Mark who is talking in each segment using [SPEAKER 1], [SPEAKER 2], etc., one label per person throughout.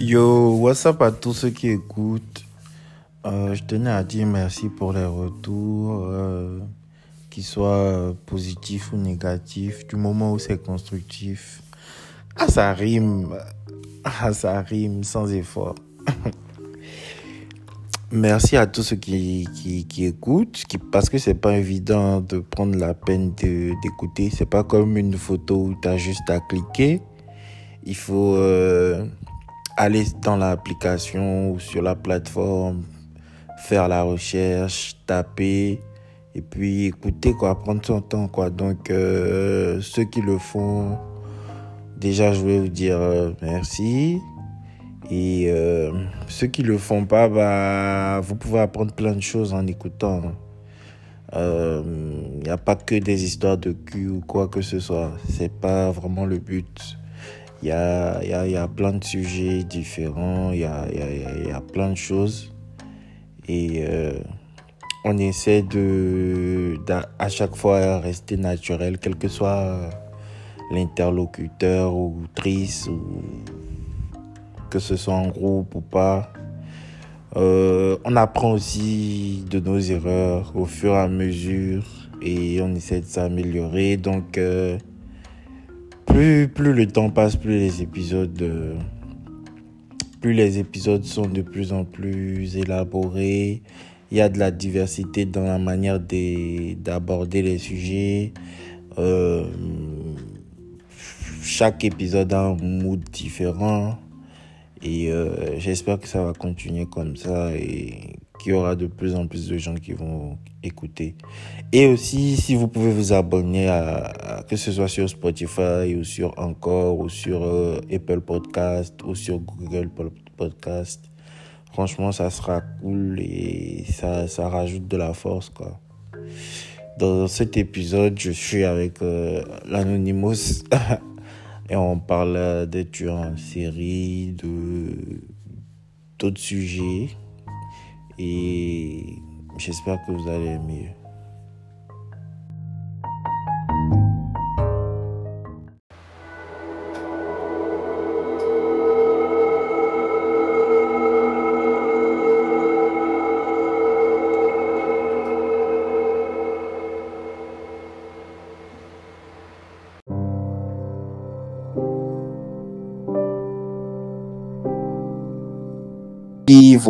[SPEAKER 1] Yo, what's up à tous ceux qui écoutent. Euh, je tenais à dire merci pour les retours, euh, qu'ils soient positifs ou négatifs, du moment où c'est constructif. Ah, ça rime. Ah, ça rime sans effort. merci à tous ceux qui, qui, écoutent, parce que c'est pas évident de prendre la peine d'écouter. C'est pas comme une photo où tu as juste à cliquer. Il faut. Euh, aller dans l'application ou sur la plateforme, faire la recherche, taper et puis écouter quoi, prendre son temps quoi. Donc euh, ceux qui le font, déjà je vais vous dire euh, merci. Et euh, ceux qui le font pas, bah, vous pouvez apprendre plein de choses en écoutant. Il n'y a pas que des histoires de cul ou quoi que ce soit. C'est pas vraiment le but. Il y a, y, a, y a, plein de sujets différents, il y a, y a, plein de choses. Et euh, on essaie de, à chaque fois rester naturel, quel que soit l'interlocuteur ou triste, ou que ce soit en groupe ou pas. Euh, on apprend aussi de nos erreurs au fur et à mesure et on essaie de s'améliorer. Donc, euh, plus, le temps passe, plus les épisodes, euh, plus les épisodes sont de plus en plus élaborés. Il y a de la diversité dans la manière d'aborder les sujets. Euh, chaque épisode a un mood différent. Et euh, j'espère que ça va continuer comme ça qu'il y aura de plus en plus de gens qui vont écouter. Et aussi, si vous pouvez vous abonner à, que ce soit sur Spotify ou sur Encore ou sur euh, Apple Podcast ou sur Google Podcast, franchement, ça sera cool et ça, ça rajoute de la force, quoi. Dans cet épisode, je suis avec euh, l'Anonymous et on parle des tueurs en série, de d'autres sujets et j'espère que vous allez aimer.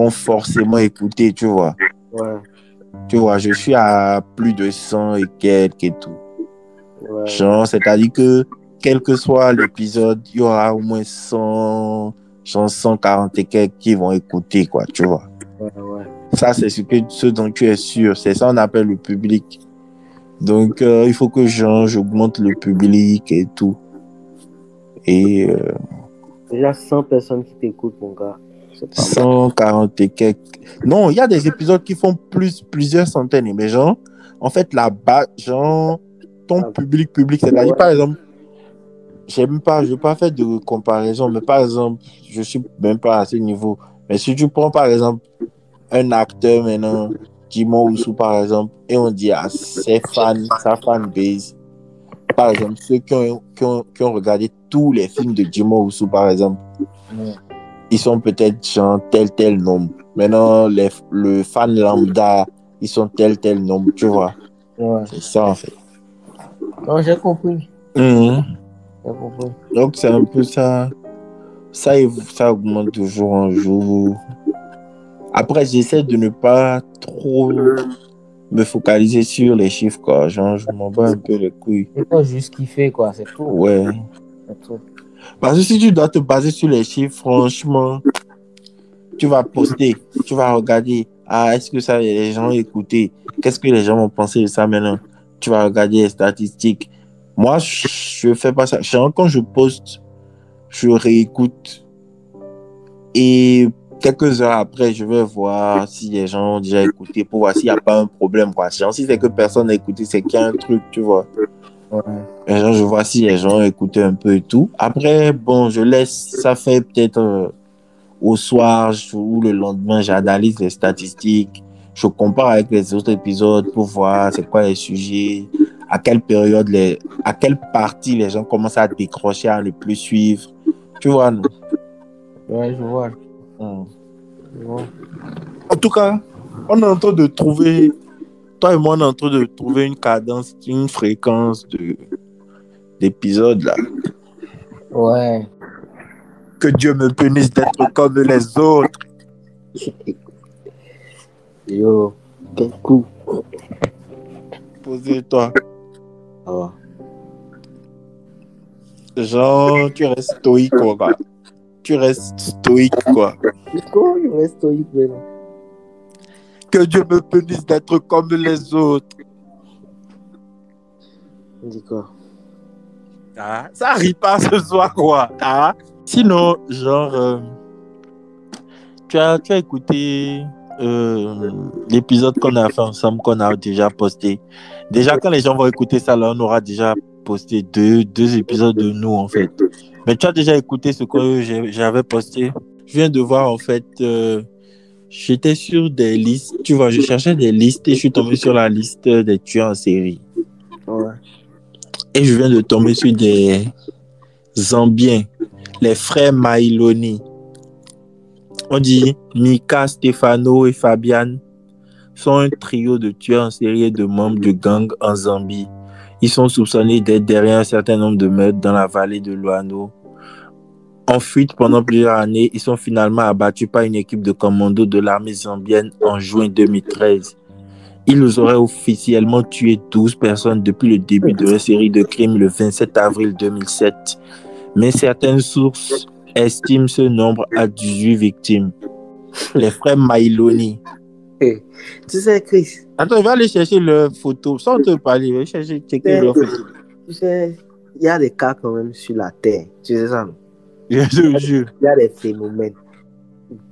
[SPEAKER 1] Vont forcément écouter, tu vois. Tu vois, je suis à plus de 100 et quelques et tout. Genre, c'est-à-dire que quel que soit l'épisode, il y aura au moins 100, 140 et quelques qui vont écouter, quoi, tu vois. Ça, c'est ce, que, ce dont tu es sûr. C'est ça qu'on appelle le public. Donc, euh, il faut que j'augmente le public et tout. Et. Euh,
[SPEAKER 2] Déjà 100 personnes qui t'écoutent, mon gars.
[SPEAKER 1] 140 et quelques. Non, il y a des épisodes qui font plus, plusieurs centaines. Mais genre, en fait, là-bas, genre, ton ah. public, public, c'est-à-dire, par exemple, j'aime pas, je veux pas faire de comparaison, mais par exemple, je suis même pas à ce niveau. Mais si tu prends, par exemple, un acteur maintenant, Jimo Oussou, par exemple, et on dit à ses fans, sa fanbase, par exemple, ceux qui ont, qui ont, qui ont regardé tous les films de Jimo Oussou, par exemple, ils sont peut-être genre tel tel nombre. Maintenant, les, le fan lambda, ils sont tel tel nombre, tu vois. C'est ça en fait.
[SPEAKER 2] Non, j'ai compris.
[SPEAKER 1] Mhm. compris. Donc c'est un peu ça. Ça, ça augmente de jour en jour. Après, j'essaie de ne pas trop me focaliser sur les chiffres, quoi. Genre, je m'en bats un peu les couilles.
[SPEAKER 2] C'est pas juste kiffer, quoi, c'est tout.
[SPEAKER 1] Ouais. C'est tout. Parce que si tu dois te baser sur les chiffres, franchement, tu vas poster, tu vas regarder, ah, est-ce que ça, les gens écouté Qu'est-ce que les gens vont penser de ça maintenant? Tu vas regarder les statistiques. Moi, je ne fais pas ça. Quand je poste, je réécoute. Et quelques heures après, je vais voir si les gens ont déjà écouté pour voir s'il n'y a pas un problème. Quoi. Si c'est que personne n'a écouté, c'est qu'il y a un truc, tu vois. Ouais. je vois si les gens écoutent un peu et tout. Après, bon, je laisse, ça fait peut-être euh, au soir ou le lendemain, j'analyse les statistiques. Je compare avec les autres épisodes pour voir c'est quoi les sujets, à quelle période, les, à quelle partie les gens commencent à décrocher, à ne plus suivre. Tu vois, non?
[SPEAKER 2] Ouais, je vois.
[SPEAKER 1] Hmm.
[SPEAKER 2] Je vois.
[SPEAKER 1] En tout cas, on est en train de trouver, toi et moi, on est en train de trouver une cadence, une fréquence de d'épisodes là.
[SPEAKER 2] Ouais.
[SPEAKER 1] Que Dieu me punisse d'être comme les autres.
[SPEAKER 2] Yo, quel coup.
[SPEAKER 1] Posez-toi. Genre, tu restes stoïque, quoi. Tu restes stoïque, quoi.
[SPEAKER 2] Pourquoi il reste stoïque
[SPEAKER 1] Que Dieu me punisse d'être comme les autres.
[SPEAKER 2] Dit quoi?
[SPEAKER 1] Ah, ça rit pas ce soir, quoi. Ah. Sinon, genre, euh, tu, as, tu as écouté euh, l'épisode qu'on a fait ensemble, qu'on a déjà posté. Déjà, quand les gens vont écouter ça, là, on aura déjà posté deux, deux épisodes de nous, en fait. Mais tu as déjà écouté ce que j'avais posté? Je viens de voir, en fait, euh, j'étais sur des listes. Tu vois, je cherchais des listes et je suis tombé sur la liste des tueurs en série.
[SPEAKER 2] Ouais.
[SPEAKER 1] Et je viens de tomber sur des Zambiens, les frères Mailoni. On dit Mika, Stefano et Fabian sont un trio de tueurs en série et de membres de gangs en Zambie. Ils sont soupçonnés d'être derrière un certain nombre de meurtres dans la vallée de Luano. En fuite pendant plusieurs années, ils sont finalement abattus par une équipe de commando de l'armée zambienne en juin 2013. Ils auraient officiellement tué 12 personnes depuis le début de la série de crimes le 27 avril 2007. Mais certaines sources estiment ce nombre à 18 victimes. Les frères Mailoni.
[SPEAKER 2] Tu sais, Chris,
[SPEAKER 1] Attends, je vais aller chercher leur photo. Sans te parler, je vais chercher, checker leur photo.
[SPEAKER 2] tu sais, il y a des cas quand même sur la Terre. Tu sais ça, non?
[SPEAKER 1] Je te jure.
[SPEAKER 2] Il y a des phénomènes.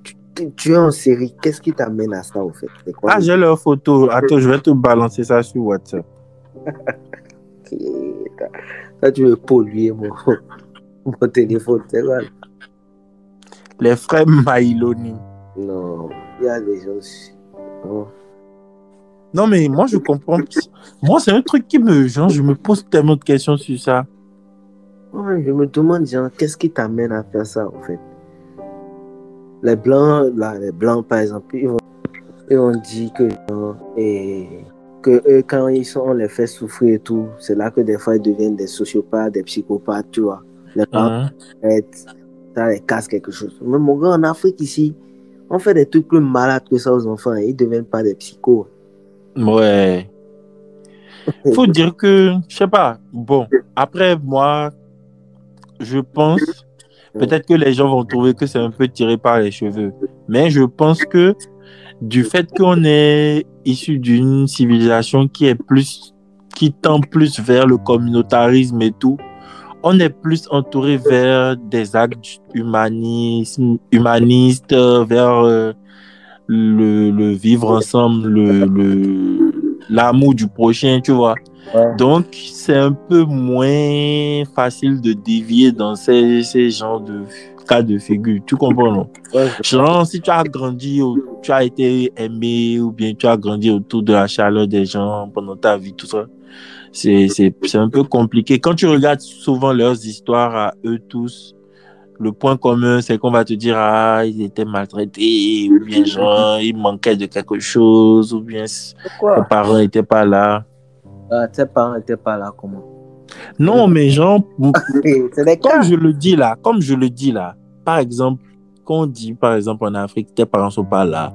[SPEAKER 2] Tu, tu- tu es en série, qu'est-ce qui t'amène à ça, au fait? Quoi
[SPEAKER 1] Ah, j'ai leur photo. Attends, je vais te balancer ça sur WhatsApp.
[SPEAKER 2] Là, tu veux polluer mon, mon téléphone, c'est quoi
[SPEAKER 1] Les frères Mailoni.
[SPEAKER 2] Non, il y a des gens. Non.
[SPEAKER 1] Non, mais moi, je comprends. Moi, c'est un truc qui me. Genre, je me pose tellement de questions sur ça.
[SPEAKER 2] Ouais, je me demande, genre, qu'est-ce qui t'amène à faire ça, en fait? Les blancs, là, les blancs, par exemple, ils vont, ils vont dire que, genre, et, que eux, quand ils sont, on les fait souffrir et tout, c'est là que des fois, ils deviennent des sociopathes, des psychopathes, tu vois. Les gens,
[SPEAKER 1] Hein?
[SPEAKER 2] ça les casse quelque chose. Mais mon gars, en Afrique, ici, on fait des trucs plus malades que ça aux enfants et ils deviennent pas des psychos.
[SPEAKER 1] Ouais. Faut dire que, je sais pas. Bon, après, moi, je pense, peut-être que les gens vont trouver que c'est un peu tiré par les cheveux. Mais je pense que du fait qu'on est issu d'une civilisation qui est plus, qui tend plus vers le communautarisme et tout, on est plus entouré vers des actes humanisme, humanistes, vers euh, le, le vivre ensemble, le, le, l'amour du prochain, tu vois.
[SPEAKER 2] Ouais.
[SPEAKER 1] Donc, c'est un peu moins facile de dévier dans ces, ces genres de cas de figure. Tu comprends, non?
[SPEAKER 2] Ouais,
[SPEAKER 1] Genre, si tu as grandi, tu as été aimé ou bien tu as grandi autour de la chaleur des gens pendant ta vie, tout ça, c'est, c'est, c'est un peu compliqué. Quand tu regardes souvent leurs histoires à eux tous, le point commun, c'est qu'on va te dire, ah, ils étaient maltraités, ou bien genre, ils manquaient de quelque chose, ou bien leurs parents n'étaient pas là.
[SPEAKER 2] Ah, Tes parents n'étaient pas là, comment?
[SPEAKER 1] Non, mais genre, comme je le dis là, comme je le dis là, par exemple, quand on dit, par exemple, en Afrique, tes parents sont pas là,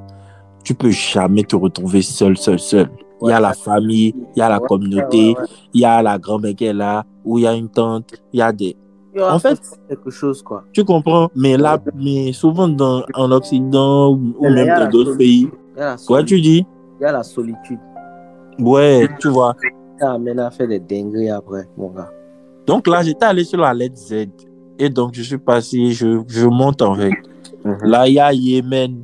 [SPEAKER 1] tu peux jamais te retrouver seul, seul, seul. Il y a la famille, il y a la communauté, il y a la grand-mère qui est là, ou il y a une tante, il y a des... En fait-
[SPEAKER 2] quelque chose, quoi.
[SPEAKER 1] Tu comprends? Mais là, mais souvent dans, en Occident ou même dans d'autres pays, quoi tu dis?
[SPEAKER 2] Il y a la solitude.
[SPEAKER 1] Ouais, tu vois.
[SPEAKER 2] Ça amène à faire des dingueries après, mon gars.
[SPEAKER 1] Donc là, j'étais allé sur la lettre Z. Et donc, je suis passé, je, je monte en fait. Là, il y a Yémen.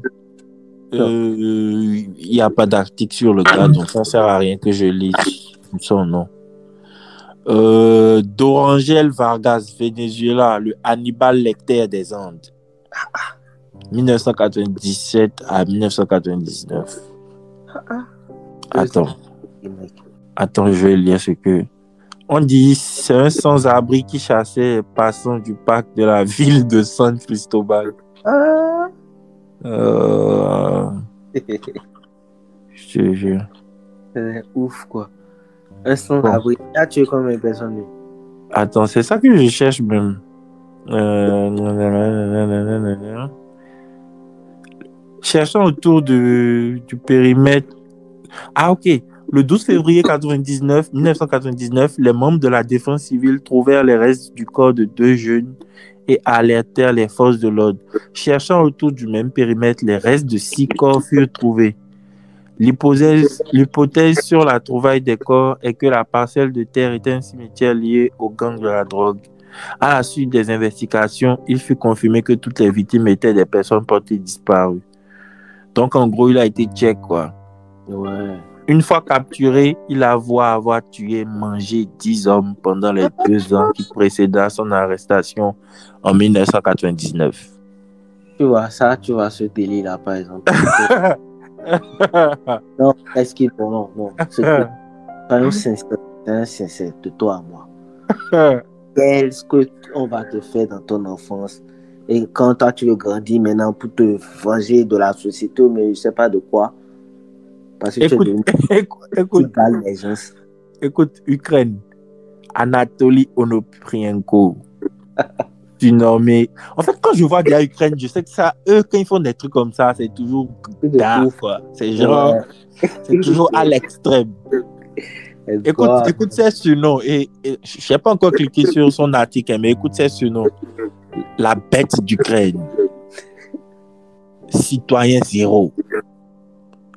[SPEAKER 1] Euh, Il n'y a pas d'article sur le gars, donc ça ne sert à rien que je lise son nom. Euh, Dorangel Vargas, Venezuela, le Hannibal Lecter des Andes. 1997 à 1999. Attends, attends, je vais lire ce que. On dit c'est un sans-abri qui chassait les passants du parc de la ville de San Cristobal.
[SPEAKER 2] Ah.
[SPEAKER 1] Euh, je te jure.
[SPEAKER 2] C'est ouf, quoi. Un sans
[SPEAKER 1] Bon.
[SPEAKER 2] a tué combien de personnes, lui?
[SPEAKER 1] Attends, c'est ça que je cherche même. Euh, nanana. Cherchons autour du périmètre. Ah, ok. Le 12 février 99, 1999, les membres de la défense civile trouvèrent les restes du corps de deux jeunes et alertèrent les forces de l'ordre. Cherchant autour du même périmètre, les restes de six corps furent trouvés. L'hypothèse sur la trouvaille des corps est que la parcelle de terre était un cimetière lié au gang de la drogue. À la suite des investigations, il fut confirmé que toutes les victimes étaient des personnes portées disparues. Donc, en gros, il a été check, quoi.
[SPEAKER 2] Ouais.
[SPEAKER 1] Une fois capturé, il avoue avoir tué, mangé 10 hommes pendant les deux ans qui précédaient son arrestation en 1999.
[SPEAKER 2] Tu vois, ça, tu vois ce délit-là, par exemple. non, est-ce qu'il bon, non, non. Soyons sincères, sincères, de toi à moi. Qu'est-ce que on va te faire dans ton enfance? Et quand toi tu veux grandir maintenant pour te venger de la société, mais je sais pas de quoi. Parce que tu es
[SPEAKER 1] écoute, écoute,
[SPEAKER 2] tu
[SPEAKER 1] écoute,
[SPEAKER 2] balles les gens.
[SPEAKER 1] écoute, Ukraine, Anatoly Onoprienko, du nommé. En fait, quand je vois des Ukraine, je sais que ça, eux, quand ils font des trucs comme ça, c'est toujours. C'est genre, c'est toujours à l'extrême. Écoute, écoute ses surnoms. Et, et je n'ai pas encore cliqué sur son article, mais écoute ses surnoms. La bête d'Ukraine. Citoyen zéro.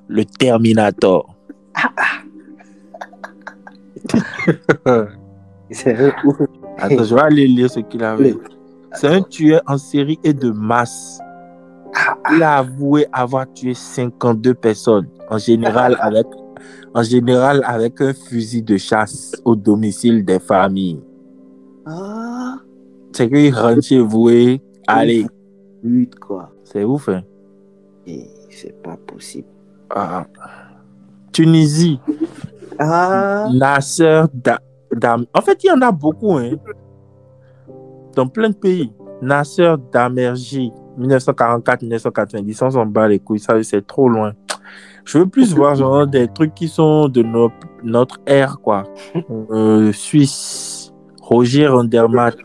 [SPEAKER 1] Le Terminator.
[SPEAKER 2] c'est ouf.
[SPEAKER 1] Attends, je vais aller lire ce qu'il avait. C'est un tueur en série et de masse. Il a avoué avoir tué 52 personnes, en général avec, en général avec un fusil de chasse au domicile des familles.
[SPEAKER 2] Ah,
[SPEAKER 1] C'est qu'il rentre chez vous et allez,
[SPEAKER 2] lutte quoi.
[SPEAKER 1] c'est ouf. Hein?
[SPEAKER 2] Et c'est pas possible.
[SPEAKER 1] Ah. Tunisie,
[SPEAKER 2] Ah,
[SPEAKER 1] Nasser Da- Dam. En fait, il y en a beaucoup. Hein? Dans plein de pays. Nasser Damerji, 1944-1990. On s'en bat les couilles, ça c'est trop loin. Je veux plus voir genre des trucs qui sont de no- notre ère, quoi. Euh, Suisse, Roger Andermatt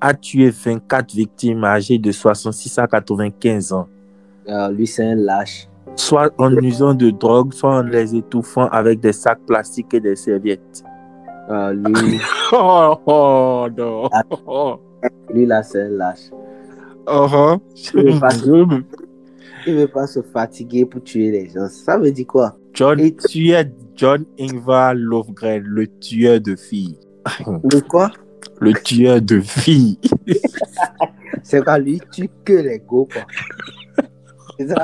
[SPEAKER 1] a tué 24 victimes âgées de 66 à 95 ans.
[SPEAKER 2] ah, lui c'est un lâche.
[SPEAKER 1] Soit en usant de drogue, soit en les étouffant avec des sacs plastiques et des serviettes.
[SPEAKER 2] Ah, lui,
[SPEAKER 1] Oh, oh non. Oh,
[SPEAKER 2] lui là c'est un lâche.
[SPEAKER 1] oh.
[SPEAKER 2] pas- Il veut pas se fatiguer pour tuer les gens. Ça veut dire quoi?
[SPEAKER 1] John
[SPEAKER 2] Et-
[SPEAKER 1] tuait John Ingvar Lovgren, le tueur de filles.
[SPEAKER 2] Le quoi?
[SPEAKER 1] Le tueur de filles.
[SPEAKER 2] C'est quand lui tue que les go quoi. C'est ça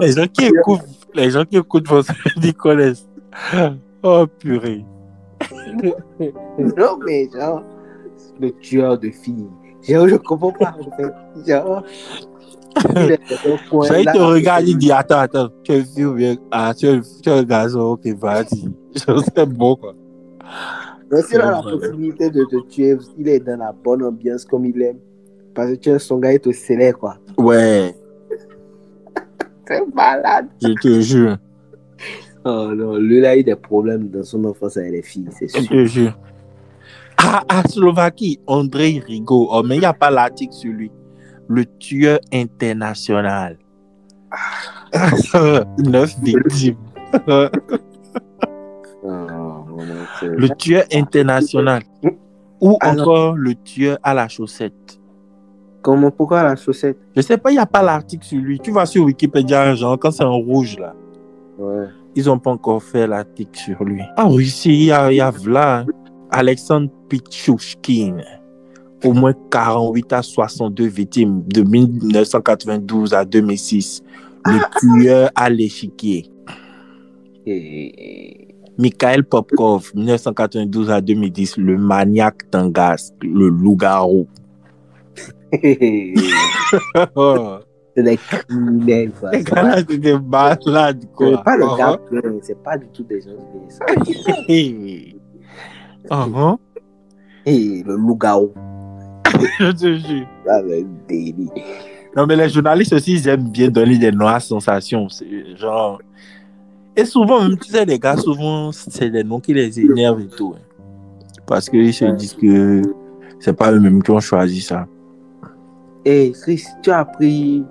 [SPEAKER 1] Les gens qui écoutent, les gens qui écoutent vont se dire connaissent. Oh purée.
[SPEAKER 2] Non, mais genre, le tueur de filles. Je comprends pas, il là.
[SPEAKER 1] te regarde, il dit Attends, attends, tu es une fille ou bien Ah, tu es, tu es un garçon, ok, vas-y. C'est bon, quoi.
[SPEAKER 2] Mais s'il a la possibilité de te tuer, il est dans la bonne ambiance comme il aime. Parce que tu es son gars, il te scellait, quoi.
[SPEAKER 1] Ouais,
[SPEAKER 2] C'est malade.
[SPEAKER 1] je te jure.
[SPEAKER 2] Oh non, lui, là, il a des problèmes dans son enfance avec les filles, c'est
[SPEAKER 1] Je
[SPEAKER 2] sûr.
[SPEAKER 1] te jure. Ah, à Slovaquie, André Rigaud. Oh, mais il n'y a pas l'article sur lui. Le tueur international. Neuf victimes.
[SPEAKER 2] C'est-
[SPEAKER 1] Le tueur international. Ou
[SPEAKER 2] Alors-
[SPEAKER 1] encore le tueur à la chaussette.
[SPEAKER 2] Comment, pourquoi la chaussette?
[SPEAKER 1] Je sais pas, il n'y a pas l'article sur lui. Tu vas sur Wikipédia, genre, quand c'est en rouge, là.
[SPEAKER 2] Ouais.
[SPEAKER 1] Ils n'ont pas encore fait l'article sur lui. En Russie, il y a, il y a Vla, hein. Alexandre Pichushkin. Au moins 48 à 62 victimes de 1992 à 2006. Le tueur à l'échiquier.
[SPEAKER 2] Et...
[SPEAKER 1] Mikhail Popkov, 1992 à 2010. Le maniaque d'Angas, le loup-garou.
[SPEAKER 2] C'est des criminels,
[SPEAKER 1] les
[SPEAKER 2] C'est
[SPEAKER 1] gars des malades, quoi.
[SPEAKER 2] pas le gars c'est pas du tout des gens bien.
[SPEAKER 1] Oh. Oh,
[SPEAKER 2] Et le loup-garou,
[SPEAKER 1] Je te jure.
[SPEAKER 2] délire.
[SPEAKER 1] Non, mais les journalistes aussi, ils aiment bien donner des noires sensations. C'est genre. Et souvent, même, tu sais, les gars, souvent, c'est des noms qui les énervent et tout. hein. Parce qu'ils se disent que c'est pas eux-mêmes qui ont choisi ça.
[SPEAKER 2] Et Chris, tu as pris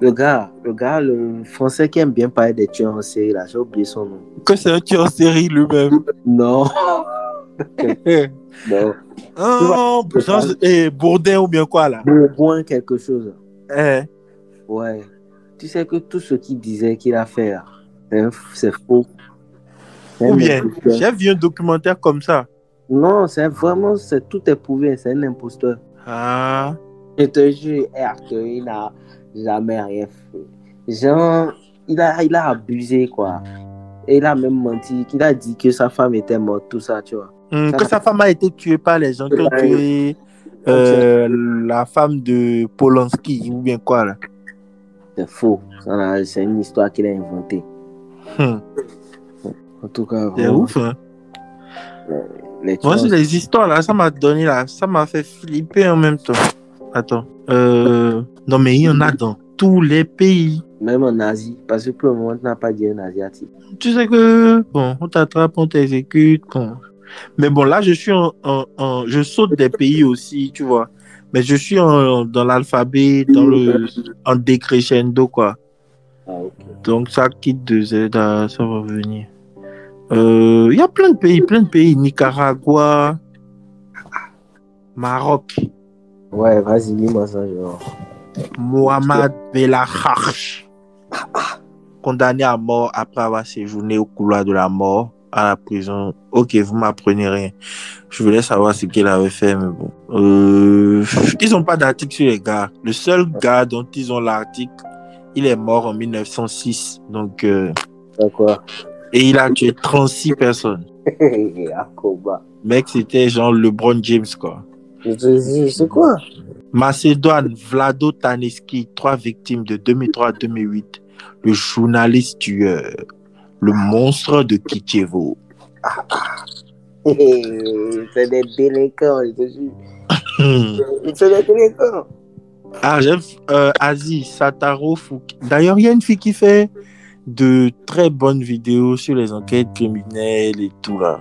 [SPEAKER 2] le gars, le gars, le français qui aime bien parler des tueurs en série, là, j'ai oublié son nom.
[SPEAKER 1] Que c'est un tueur en série lui-même.
[SPEAKER 2] Non, non.
[SPEAKER 1] Oh, genre, eh, Bourdin ou bien quoi, là?
[SPEAKER 2] Bourgoin quelque chose.
[SPEAKER 1] Eh,
[SPEAKER 2] Ouais. Tu sais que tout ce qu'il disait qu'il a fait, là, c'est faux.
[SPEAKER 1] Ou bien, j'ai vu un documentaire comme ça.
[SPEAKER 2] Non, c'est vraiment, c'est tout est prouvé, c'est un imposteur.
[SPEAKER 1] Ah,
[SPEAKER 2] Je te jure, Arthur, il n'a jamais rien fait. Genre, il a, il a abusé, quoi. Et il a même menti, qu'il a dit que sa femme était morte, tout ça, tu vois. Ça
[SPEAKER 1] que sa femme a été tuée par les gens qui ont tué euh, la femme de Polanski ou bien quoi, là.
[SPEAKER 2] C'est faux. C'est une histoire qu'il a inventée.
[SPEAKER 1] Hum,
[SPEAKER 2] En tout cas,
[SPEAKER 1] C'est ouf, hein.
[SPEAKER 2] les
[SPEAKER 1] Moi, c'est les histoires là, ça m'a donné là, ça m'a fait flipper en même temps. Attends. Euh, non, mais il y en a dans tous les pays.
[SPEAKER 2] même en Asie, parce que pour le moment, tu n'as pas dit un asiatique.
[SPEAKER 1] Tu sais que, bon, on t'attrape, on t'exécute. Bon. Mais bon, là, je suis en, en- en- Je saute des pays aussi, tu vois. Mais je suis en- dans l'alphabet, dans le. En décrescendo, quoi.
[SPEAKER 2] Ah.
[SPEAKER 1] Donc, ça quitte de Z, à- ça va venir. Euh, Il y a plein de pays, plein de pays. Nicaragua, Maroc.
[SPEAKER 2] Ouais, vas-y, dis-moi ça, genre.
[SPEAKER 1] Mohamed Belakharch, condamné à mort après avoir séjourné au couloir de la mort à la prison. Ok, vous m'apprenez rien. Je voulais savoir ce qu'il avait fait, mais bon. Euh, ils n'ont pas d'article sur les gars. Le seul gars dont ils ont l'article, il est mort en 1906. Donc, euh,
[SPEAKER 2] D'accord.
[SPEAKER 1] et il a tué 36 personnes.
[SPEAKER 2] Akoba.
[SPEAKER 1] Mec, c'était genre LeBron James, quoi.
[SPEAKER 2] C'est quoi?
[SPEAKER 1] Macédoine, Vlado Taneski, trois victimes de 2003 à 2008. Le journaliste tueur, le monstre de Kitchevo.
[SPEAKER 2] C'est des délinquants, je te jure. C'est des délinquants.
[SPEAKER 1] Ah, j'aime euh, Asie, Sataro Fouki. D'ailleurs, il y a une fille qui fait de très bonnes vidéos sur les enquêtes criminelles et tout là.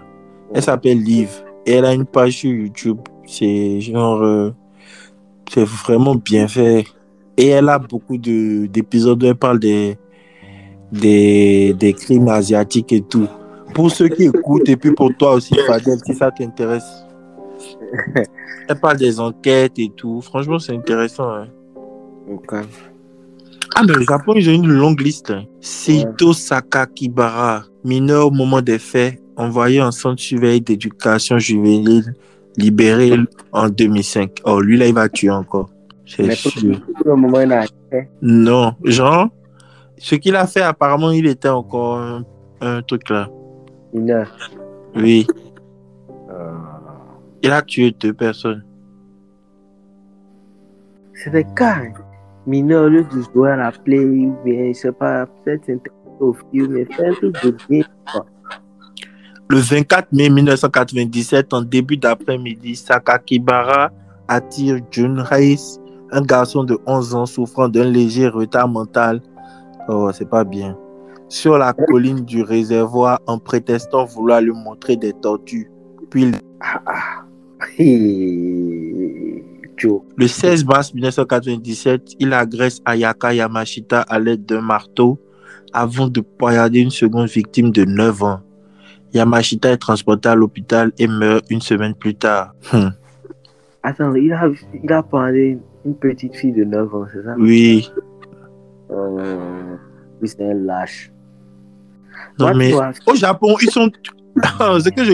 [SPEAKER 1] Elle s'appelle Liv. Et elle a une page sur YouTube. C'est genre. euh, c'est vraiment bien fait. Et elle a beaucoup de- d'épisodes où elle parle des, des, des crimes asiatiques et tout. Pour ceux qui écoutent, et puis pour toi aussi, Fadel, si ça t'intéresse. Elle parle des enquêtes et tout. Franchement, c'est intéressant. hein.
[SPEAKER 2] Ok.
[SPEAKER 1] Ah, mais le Japon, ils ont une longue liste. hein. Seito Sakakibara, mineur au moment des faits, envoyé en centre surveillé d'éducation juvénile, libéré en 2005. Oh, lui, là, il va tuer encore. C'est sûr.
[SPEAKER 2] pour le moment, il a fait.
[SPEAKER 1] Non, genre, ce qu'il a fait, apparemment, il était encore un, un truc là.
[SPEAKER 2] Heure.
[SPEAKER 1] Oui,
[SPEAKER 2] Euh,
[SPEAKER 1] il a tué deux personnes.
[SPEAKER 2] C'est des cas hein. mineurs, au lieu de jouer à la play, bien, je sais pas, peut-être au film, mais faire un truc de bien. quoi.
[SPEAKER 1] Le 24 mai 1997, en début d'après-midi, Sakakibara attire Jun Reis, un garçon de 11 ans souffrant d'un léger retard mental. Oh, c'est pas bien. Sur la colline du réservoir en prétextant vouloir lui montrer des tortues. Puis, il-
[SPEAKER 2] Hey, Joe.
[SPEAKER 1] le 16 mars 1997, il agresse Ayaka Yamashita à l'aide d'un marteau avant de poignarder une seconde victime de 9 ans. Yamashita est transporté à l'hôpital et meurt une semaine plus tard. Hmm.
[SPEAKER 2] Attends, il a, il a parlé une petite fille de 9 ans, c'est ça?
[SPEAKER 1] Oui.
[SPEAKER 2] Euh, Oui, c'est un lâche.
[SPEAKER 1] Non, mais
[SPEAKER 2] vois,
[SPEAKER 1] au Japon, ils sont. Ce que je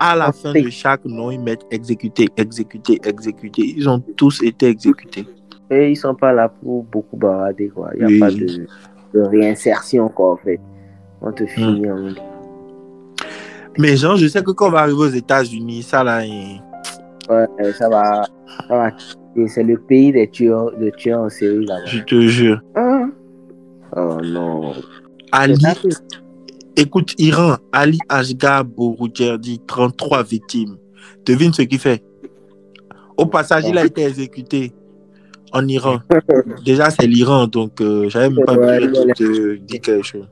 [SPEAKER 1] à la fin de chaque nom, ils mettent exécuté, exécuté, exécuté. Ils ont tous été exécutés.
[SPEAKER 2] Et ils sont pas là pour beaucoup barader, quoi. Il n'y a
[SPEAKER 1] Oui.
[SPEAKER 2] pas de, de réinsertion, quoi, en fait. On
[SPEAKER 1] Hmm.
[SPEAKER 2] te finit en
[SPEAKER 1] Mais genre, je sais que quand on va arriver aux États-Unis, ça là, il-
[SPEAKER 2] Ouais, ça va. Ça va. Et c'est le pays des tueurs, de tueurs en série là-bas.
[SPEAKER 1] Je te jure.
[SPEAKER 2] Ah. Oh non.
[SPEAKER 1] Ali, écoute, Iran, Ali Asghar Boroujerdi, 33 victimes. Devine ce qu'il fait. Au passage, il a été exécuté en Iran. Déjà, c'est l'Iran, donc euh, j'avais même pas besoin de te dire quelque chose.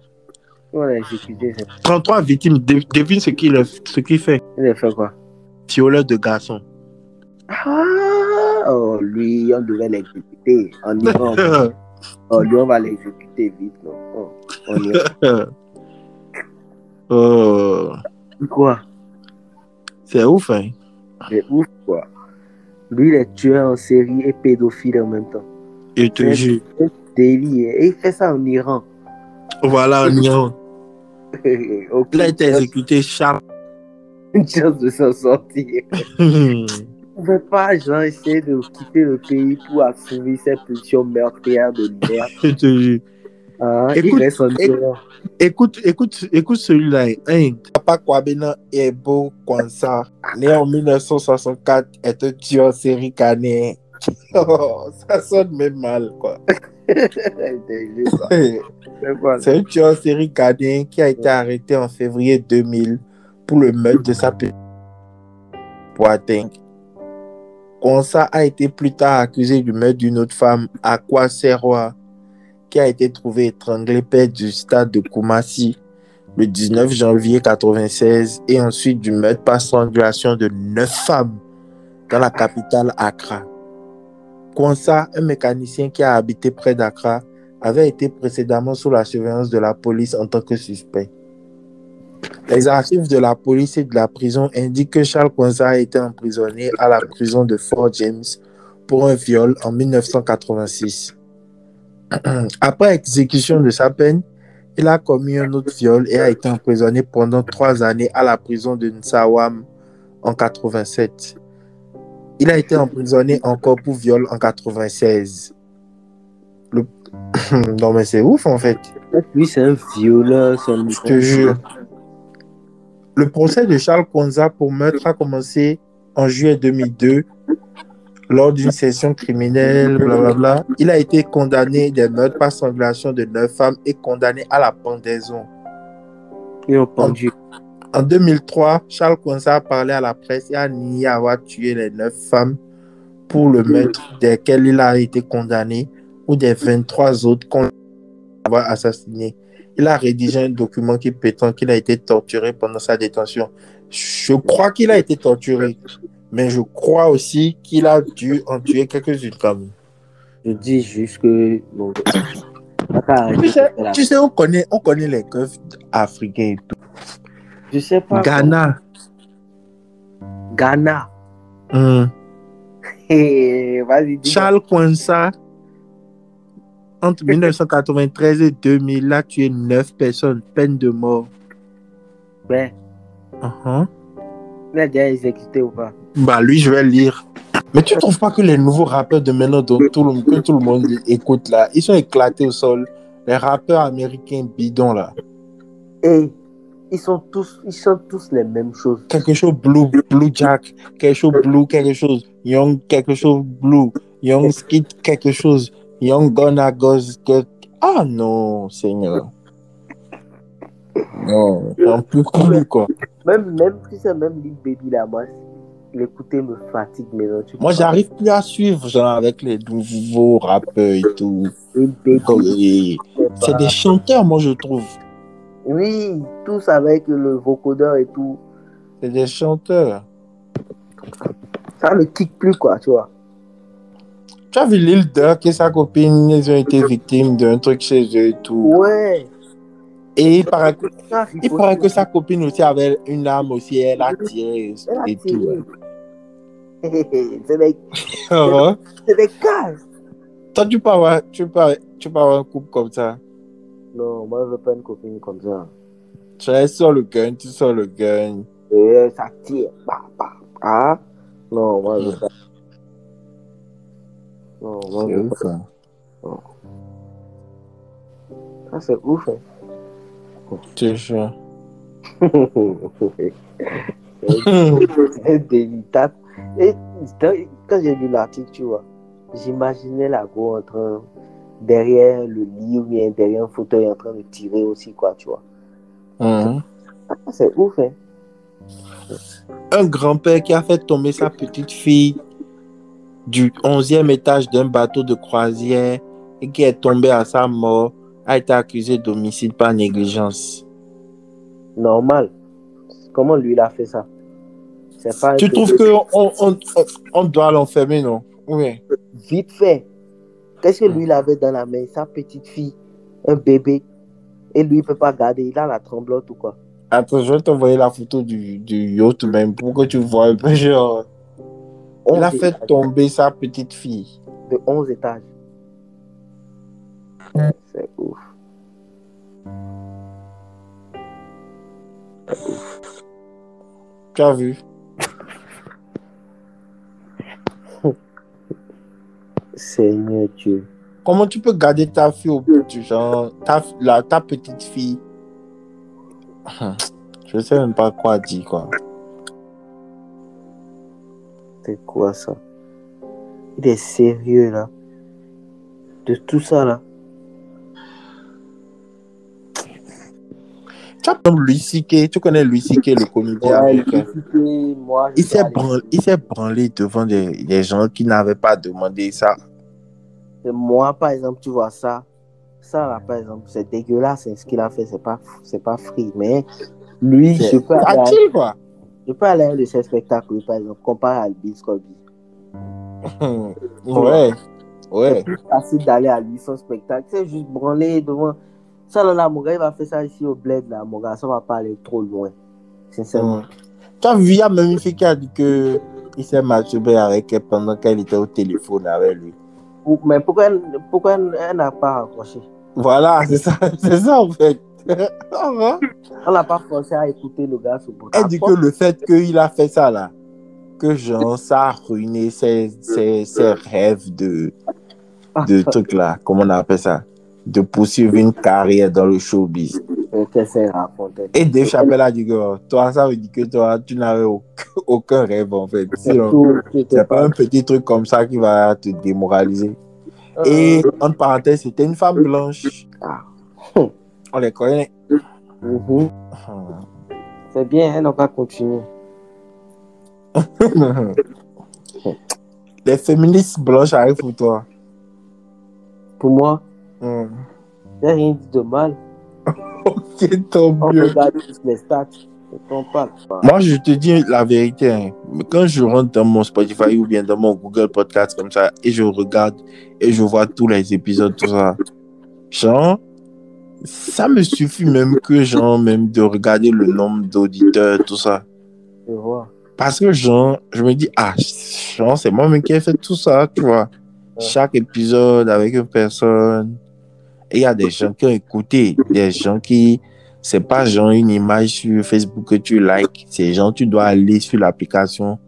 [SPEAKER 2] On l'a exécuté. c'est-
[SPEAKER 1] 33 victimes, de- devine ce qu'il ce qu'il fait.
[SPEAKER 2] Il a fait quoi?
[SPEAKER 1] Violeur de garçons.
[SPEAKER 2] Ah Oh, lui, on devait l'exécuter. En Iran. oh, lui, on va l'exécuter vite. Non? Oh, on
[SPEAKER 1] oh,
[SPEAKER 2] Quoi?
[SPEAKER 1] C'est ouf, hein?
[SPEAKER 2] C'est ouf, quoi. Lui, il est tueur en série et pédophile en même temps.
[SPEAKER 1] Je te jure.
[SPEAKER 2] Délit. Et il fait ça en Iran.
[SPEAKER 1] Voilà, en Iran. Il a été
[SPEAKER 2] chance-
[SPEAKER 1] exécuté chaque.
[SPEAKER 2] Une chance de s'en sortir. Peut pas, genre, essayer de quitter le pays pour assouvir ses pulsions meurtrières de l'hiver.
[SPEAKER 1] Je te jure.
[SPEAKER 2] Hein,
[SPEAKER 1] Écoute, écoute-. Écoute, écoute, celui-là. Hein. Papa Kwabena Ebo Kwanza, né en 1964, est un tueur série canet. Oh, ça sonne même mal, quoi.
[SPEAKER 2] Ça. C'est ça?
[SPEAKER 1] Un tueur série ghanéen qui a été arrêté en février 2000 pour le meurtre de sa petite Boateng. Kwanza a été plus tard accusé du meurtre d'une autre femme, Akwa Serwa, qui a été trouvée étranglée près du stade de Kumasi le 19 janvier 1996 et ensuite du meurtre par strangulation de neuf femmes dans la capitale Accra. Kwanza, un mécanicien qui a habité près d'Accra, avait été précédemment sous la surveillance de la police en tant que suspect. Les archives de la police et de la prison indiquent que Charles Kwanza a été emprisonné à la prison de Fort James pour un viol en 1986. Après exécution de sa peine, il a commis un autre viol et a été emprisonné pendant trois années à la prison de Nsawam en 87. Il a été emprisonné encore pour viol en 96. Le... non mais c'est ouf en fait.
[SPEAKER 2] Lui, c'est un violeur.
[SPEAKER 1] Je te jure. Le procès de Charles Kwanza pour meurtre a commencé en juillet 2002 lors d'une session criminelle, blablabla. Il a été condamné des meurtres par strangulation de neuf femmes et condamné à la pendaison.
[SPEAKER 2] Ils ont pendu.
[SPEAKER 1] En 2003, Charles Kwanza a parlé à la presse et a nié avoir tué les neuf femmes pour le meurtre desquelles il a été condamné ou des 23 autres qu'on a assassinés. Il a rédigé un document qui prétend qu'il a été torturé pendant sa détention. Je crois qu'il a été torturé, mais je crois aussi qu'il a dû en tuer quelques-unes quand même.
[SPEAKER 2] Je dis juste que. Bon,
[SPEAKER 1] Tu sais, tu sais, on connaît, on connaît les keufs africains et tout.
[SPEAKER 2] Je sais pas.
[SPEAKER 1] Ghana.
[SPEAKER 2] Ghana.
[SPEAKER 1] hum.
[SPEAKER 2] Vas-y, dis.
[SPEAKER 1] Charles Kwanza, entre 1993 et 2000, a tué 9 personnes, peine de mort.
[SPEAKER 2] Ouais. Il a déjà exécuté ou pas?
[SPEAKER 1] Bah, lui, je vais lire. Mais tu trouves pas que les nouveaux rappeurs de maintenant, dont tout le, que tout le monde écoute là, ils sont éclatés au sol. Les rappeurs américains bidons là.
[SPEAKER 2] Et ils sont tous, ils sont tous les mêmes choses.
[SPEAKER 1] Quelque chose blue, blue jack, quelque chose blue, quelque chose. Young, quelque chose blue. Young skit, quelque chose. Young gonna goes, go- Ah non, Seigneur. Non, j'en peux plus quoi.
[SPEAKER 2] Même, même, tu sais, même Lil Baby là, moi, l'écouter me fatigue maintenant. tu
[SPEAKER 1] Moi, j'arrive plus à suivre, genre, avec les nouveaux rappeurs et tout. Et C'est des chanteurs, moi, je trouve.
[SPEAKER 2] Oui, tous avec le vocodeur et tout.
[SPEAKER 1] C'est des chanteurs.
[SPEAKER 2] Ça ne kick plus, quoi, tu vois.
[SPEAKER 1] Tu as vu Durk et sa copine, ils ont été victimes d'un truc chez eux et tout.
[SPEAKER 2] Ouais.
[SPEAKER 1] Et il paraît, que- il paraît que sa copine aussi avait une arme aussi, elle a tiré
[SPEAKER 2] a
[SPEAKER 1] et tout.
[SPEAKER 2] c'est des,
[SPEAKER 1] Ah
[SPEAKER 2] des cases.
[SPEAKER 1] Toi, tu peux, avoir, tu, peux, avoir- tu peux avoir un couple comme ça.
[SPEAKER 2] Non, moi, je veux pas une copine comme ça.
[SPEAKER 1] Tu sors le gun, tu sors le gun.
[SPEAKER 2] Et ça tire. Bah, bah. Ah Non, moi, je veux pas. Moi, je veux pas.
[SPEAKER 1] hein.
[SPEAKER 2] Ça, c'est ouf. Hein.
[SPEAKER 1] Jure.
[SPEAKER 2] c'est délicat. Et quand j'ai lu l'article, tu vois, j'imaginais la go en train, derrière le lit ou bien derrière un fauteuil en train de tirer aussi, quoi, tu vois.
[SPEAKER 1] Mhm.
[SPEAKER 2] Ah, c'est ouf, hein.
[SPEAKER 1] Un grand-père qui a fait tomber sa petite fille du 11e étage d'un bateau de croisière et qui est tombé à sa mort a été accusé d'homicide par négligence.
[SPEAKER 2] Normal. Comment lui, il a fait ça? Pas
[SPEAKER 1] Tu trouves qu'on on, on, on doit l'enfermer, non? Oui.
[SPEAKER 2] Vite fait. Qu'est-ce que lui, il avait dans la main? Sa petite fille, un bébé. Et lui, il peut pas garder. Il a la tremblote ou quoi?
[SPEAKER 1] Attends, je vais t'envoyer la photo du, du yacht même pour que tu vois un peu. Genre, il a
[SPEAKER 2] 11
[SPEAKER 1] fait
[SPEAKER 2] étages,
[SPEAKER 1] tomber sa petite fille.
[SPEAKER 2] De 11 étages. C'est ouf.
[SPEAKER 1] Tu as vu?
[SPEAKER 2] Seigneur Dieu.
[SPEAKER 1] Comment tu peux garder ta fille au bout du genre, ta, la, ta petite fille? Je sais même pas quoi dire, quoi.
[SPEAKER 2] C'est quoi ça Il est sérieux là. De tout ça là.
[SPEAKER 1] Tu as comme Louis C.K., tu connais Louis C.K., le comédien américain.
[SPEAKER 2] lui, moi,
[SPEAKER 1] Il s'est branlé, devant des, des gens qui n'avaient pas demandé ça.
[SPEAKER 2] Et Moi, par exemple, tu vois ça. Ça là, par exemple, c'est dégueulasse. hein, Ce qu'il a fait, c'est pas, c'est pas free. Mais lui, je peux, aller
[SPEAKER 1] quoi
[SPEAKER 2] je peux aller à un de ses spectacles, par exemple, comparé à Bill Cosby.
[SPEAKER 1] Ouais, ouais.
[SPEAKER 2] C'est plus facile d'aller à lui son spectacle. C'est juste branler devant. Ça là, là, mon gars, il va faire ça ici au bled là, mon gars. Ça va pas aller trop loin. Sincèrement.
[SPEAKER 1] Mm. Tu as vu, il y a même une fille qui a dit que il s'est masturbé avec elle pendant qu'elle était au téléphone avec lui.
[SPEAKER 2] Mais pourquoi, elle- pourquoi elle n'a pas raccroché?
[SPEAKER 1] Voilà, c'est ça, c'est ça en fait. Ah, hein?
[SPEAKER 2] On l'a pas forcé à écouter le gars sur le
[SPEAKER 1] Elle dit que le fait qu'il a fait ça là, que genre ça a ruiné ses, ses, ses rêves de, de trucs là, comment on appelle ça, de poursuivre une carrière dans le showbiz.
[SPEAKER 2] Euh,
[SPEAKER 1] Et Dave Chappelle a dit que oh, toi, ça veut dire que toi, tu n'avais aucun, aucun rêve en fait. C'est pas un petit truc comme ça qui va te démoraliser. Et entre parenthèses, c'était une femme blanche. On les connaît.
[SPEAKER 2] C'est bien, hein, on va continuer.
[SPEAKER 1] Les féministes blanches arrivent pour toi.
[SPEAKER 2] Pour moi,
[SPEAKER 1] Hmm.
[SPEAKER 2] a rien dit de mal.
[SPEAKER 1] Ok, tant
[SPEAKER 2] On
[SPEAKER 1] mieux.
[SPEAKER 2] regarde les stats.
[SPEAKER 1] Moi, je te dis la vérité. hein. Quand je rentre dans mon Spotify ou bien dans mon Google Podcast comme ça et je regarde et je vois tous les épisodes, tout ça, genre, ça me suffit même que, genre, même de regarder le nombre d'auditeurs, tout ça.
[SPEAKER 2] Je vois.
[SPEAKER 1] Parce que, genre, je me dis, ah, genre, c'est moi-même qui ai fait tout ça, tu vois. Chaque épisode avec une personne. Et il y a des gens qui ont écouté, des gens qui, c'est pas genre une image sur Facebook que tu likes, c'est genre, tu dois aller sur l'application,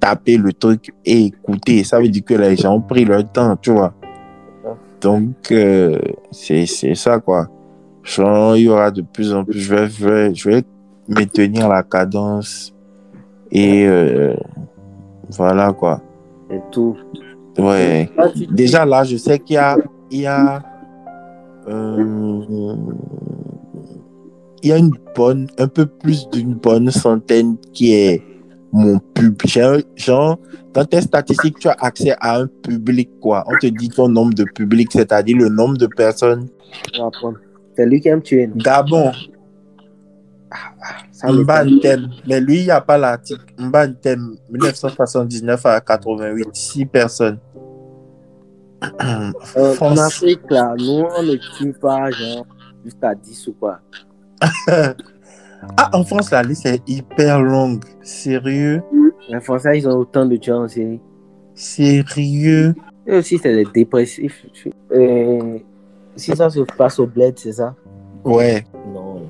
[SPEAKER 1] taper le truc et écouter. Ça veut dire que les gens ont pris leur temps, tu vois. Donc, euh, c'est ça, quoi. Il y aura de plus en plus, je vais, je vais, je vais maintenir la cadence et euh, voilà, quoi.
[SPEAKER 2] Et tout.
[SPEAKER 1] Ouais. Déjà là, je sais qu'il y a, il y a, euh, il y a une bonne, un peu plus d'une bonne centaine qui est mon public. Genre, dans tes statistiques, tu as accès à un public, quoi. On te dit ton nombre de publics, c'est-à-dire le nombre de personnes.
[SPEAKER 2] on va prendre. C'est lui qui aime tuer. non?
[SPEAKER 1] Gabon,
[SPEAKER 2] m'étonne.
[SPEAKER 1] Mbantem, mais lui, il n'y a pas l'article. Mbantem, 1979 à 88, 6 personnes.
[SPEAKER 2] Euh, en Afrique, là, nous, on ne tue pas, genre, jusqu'à 10 ou quoi.
[SPEAKER 1] Ah, en France, la liste est hyper longue. Sérieux?
[SPEAKER 2] Les Français, ils ont autant de tueurs en série.
[SPEAKER 1] Sérieux?
[SPEAKER 2] Et aussi, c'est des dépressifs. Et si ça se passe au bled, c'est ça?
[SPEAKER 1] Ouais,
[SPEAKER 2] Non.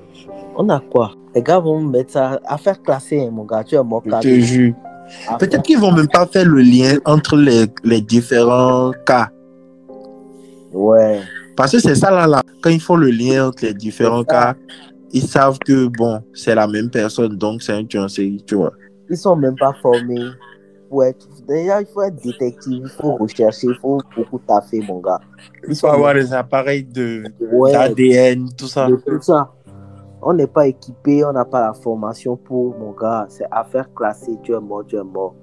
[SPEAKER 2] On a quoi? Les gars vont mettre ça. Affaire classée, hein, mon gars. Tu es mort
[SPEAKER 1] je te jure.
[SPEAKER 2] Affaire-
[SPEAKER 1] Peut-être qu'ils vont même pas faire le lien entre les, les différents cas.
[SPEAKER 2] Ouais.
[SPEAKER 1] Parce que c'est ça là, là. Quand ils font le lien entre les différents cas, ils savent que bon, c'est la même personne, donc c'est un tueur en série, tu vois.
[SPEAKER 2] Ils sont même pas formés. pour être. Déjà, il faut être détective, il faut rechercher, il faut beaucoup taffer, mon gars.
[SPEAKER 1] Il faut avoir des appareils de
[SPEAKER 2] Ouais.
[SPEAKER 1] d'ADN, tout ça.
[SPEAKER 2] de tout ça. On n'est pas équipé, on n'a pas la formation pour, mon gars. C'est affaire classée, tu es mort, tu es mort.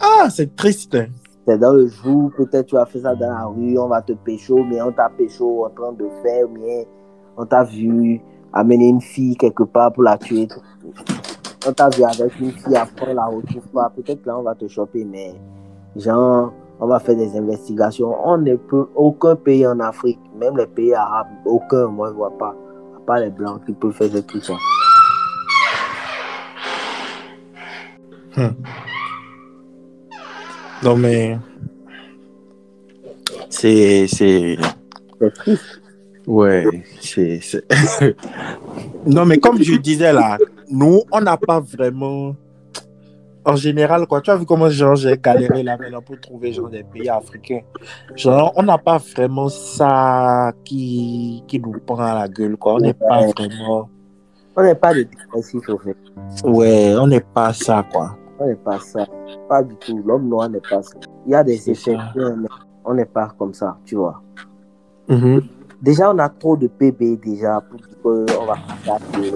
[SPEAKER 1] Ah, c'est triste. hein.
[SPEAKER 2] C'est dans le jour, peut-être tu as fait ça dans la rue, on va te pécho, mais on t'a pécho en train de faire, mais on t'a vu amener une fille quelque part pour la tuer. On t'a vu avec une fille, après on la retrouve pas. Peut-être là on va te choper, mais genre, on va faire des investigations. On ne peut, aucun pays en Afrique, même les pays arabes, aucun, moi je vois pas, à part les blancs qui peuvent faire des trucs. ça.
[SPEAKER 1] Non, mais. C'est. C'est.
[SPEAKER 2] Triste.
[SPEAKER 1] Ouais, c'est- non, mais comme je disais là, nous, on n'a pas vraiment. En général, quoi, tu as vu comment genre, j'ai galéré là maintenant pour trouver genre, des pays africains. Genre, on n'a pas vraiment ça qui, qui nous prend à la gueule, quoi. On n'est pas vraiment.
[SPEAKER 2] On n'est pas des dépressifs, au fait.
[SPEAKER 1] Ouais, on n'est pas ça, quoi.
[SPEAKER 2] On n'est pas ça. Pas du tout. L'homme noir n'est pas ça. Il y a des exceptions, mais on n'est pas comme ça, tu vois.
[SPEAKER 1] Mhm.
[SPEAKER 2] Déjà, on a trop de PB déjà pour qu'on va attaquer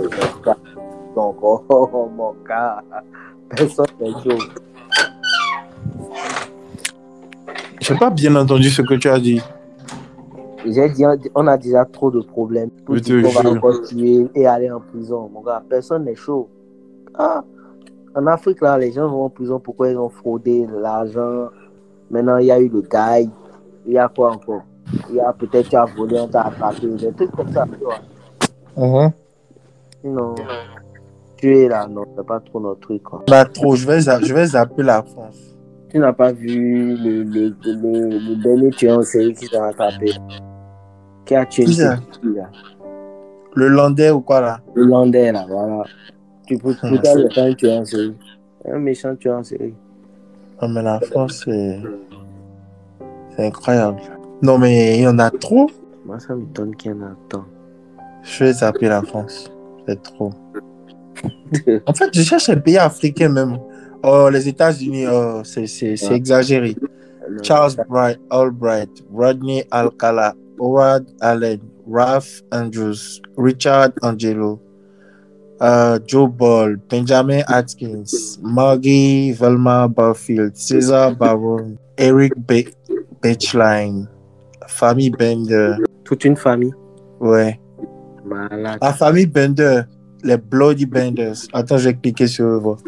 [SPEAKER 2] oh, oh, oh, mon gars, personne n'est chaud.
[SPEAKER 1] J'ai pas bien entendu ce que tu as dit.
[SPEAKER 2] J'ai dit, on a déjà trop de problèmes
[SPEAKER 1] Je te
[SPEAKER 2] qu'on va encore tuer et aller en prison. Mon gars, personne n'est chaud. Ah, en Afrique, là, les gens vont en prison pourquoi ils ont fraudé l'argent. Maintenant, il y a eu le gars. Il y a quoi encore? Il y a peut-être tu as volé, on t'a attrapé. Des trucs comme ça, tu vois.
[SPEAKER 1] Mhm.
[SPEAKER 2] Sinon, tuer là, non, c'est pas trop notre truc. Quoi.
[SPEAKER 1] Bah, trop, je vais, je vais zapper la France.
[SPEAKER 2] Tu n'as pas vu le, le, le, le dernier tueur en série qui s'est attrapé Qui a tué
[SPEAKER 1] Qui
[SPEAKER 2] là?
[SPEAKER 1] Le Landais ou quoi là?
[SPEAKER 2] Le Landais, là, voilà. Tu peux
[SPEAKER 1] Hmm.
[SPEAKER 2] peut-être le tueur en série. Un méchant tueur en série.
[SPEAKER 1] Non, mais la France, c'est. C'est incroyable. Non, mais il y en a trop.
[SPEAKER 2] Moi, ça m'étonne qu'il y en a tant.
[SPEAKER 1] Je vais zapper la France. C'est trop. En fait, je cherche un pays africain même. Oh, les États-Unis, oh, c'est c'est- c'est
[SPEAKER 2] Ouais.
[SPEAKER 1] exagéré.
[SPEAKER 2] Le-
[SPEAKER 1] Charles Bright, Albright, Rodney Alcala, Howard Allen, Ralph Andrews, Richard Angelo, euh, Joe Ball, Benjamin Atkins, Margie Velma Barfield, César Baron, Eric Be Betchline, famille Bender.
[SPEAKER 2] Toute une famille.
[SPEAKER 1] Ouais.
[SPEAKER 2] Malade.
[SPEAKER 1] La famille Bender, les Bloody Benders. Attends, je vais cliquer sur eux. voir.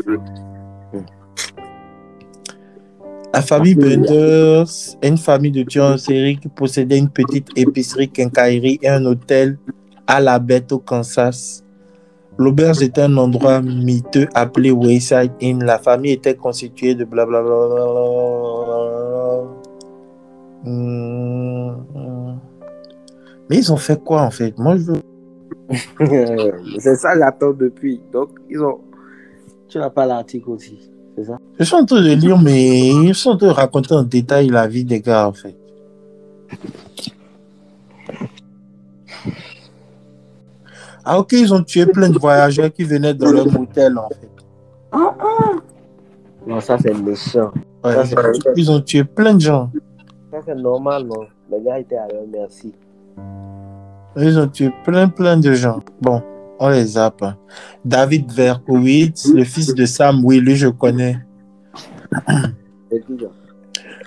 [SPEAKER 1] La famille Benders est une famille de tueurs en série qui possédait une petite épicerie, quincaillerie et un hôtel à la bête au Kansas. L'auberge était un endroit miteux appelé Wayside Inn. La famille était constituée de blablabla. Hmm. Mais ils ont fait quoi en fait? Moi je veux
[SPEAKER 2] c'est ça, j'attends depuis. Donc, ils ont. Tu n'as pas l'article aussi. C'est ça?
[SPEAKER 1] Je suis en train de lire, mais ils sont en train de raconter en détail la vie des gars, en fait. Ah, ok, ils ont tué plein de voyageurs qui venaient dans leur motel, en fait.
[SPEAKER 2] Non, ça, c'est méchant.
[SPEAKER 1] Ouais,
[SPEAKER 2] Ça, c'est-
[SPEAKER 1] ils ont tué plein de gens.
[SPEAKER 2] Ça, c'est normal, non? Les gars étaient à leur merci.
[SPEAKER 1] Ils ont tué plein, plein de gens. Bon, on les zappe. David Verkowitz, le fils de Sam, oui, lui, je connais.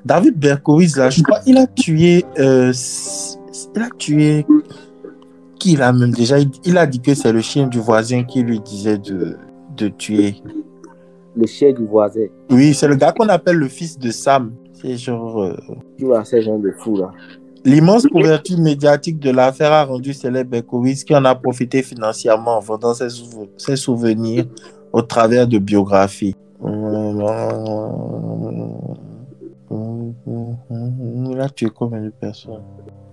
[SPEAKER 1] David Berkowitz, là, je crois, il a tué. euh, il a tué. Qui là même déjà? Il, il a dit que c'est le chien du voisin qui lui disait de, de tuer.
[SPEAKER 2] Le chien du voisin.
[SPEAKER 1] Oui, c'est le gars qu'on appelle le fils de Sam. C'est genre. euh,
[SPEAKER 2] Tu vois, ces gens de fous, là.
[SPEAKER 1] L'immense couverture médiatique de l'affaire a rendu célèbre Berkowitz qui en a profité financièrement en vendant ses, ses souvenirs au travers de biographies. Il a tué combien de personnes?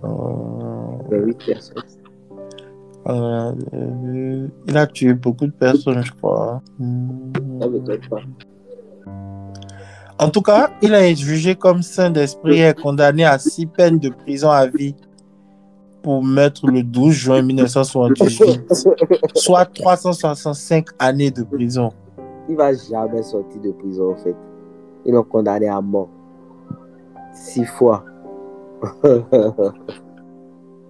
[SPEAKER 2] Il a huit personnes.
[SPEAKER 1] Il a tué beaucoup de personnes, je crois.
[SPEAKER 2] Ça pas.
[SPEAKER 1] En tout cas, il a été jugé comme saint d'esprit et condamné à six peines de prison à vie pour meurtre le 12 juin 1978, soit 365 années de prison.
[SPEAKER 2] Il va jamais sortir de prison, en fait. Ils l'ont condamné à mort. Six fois.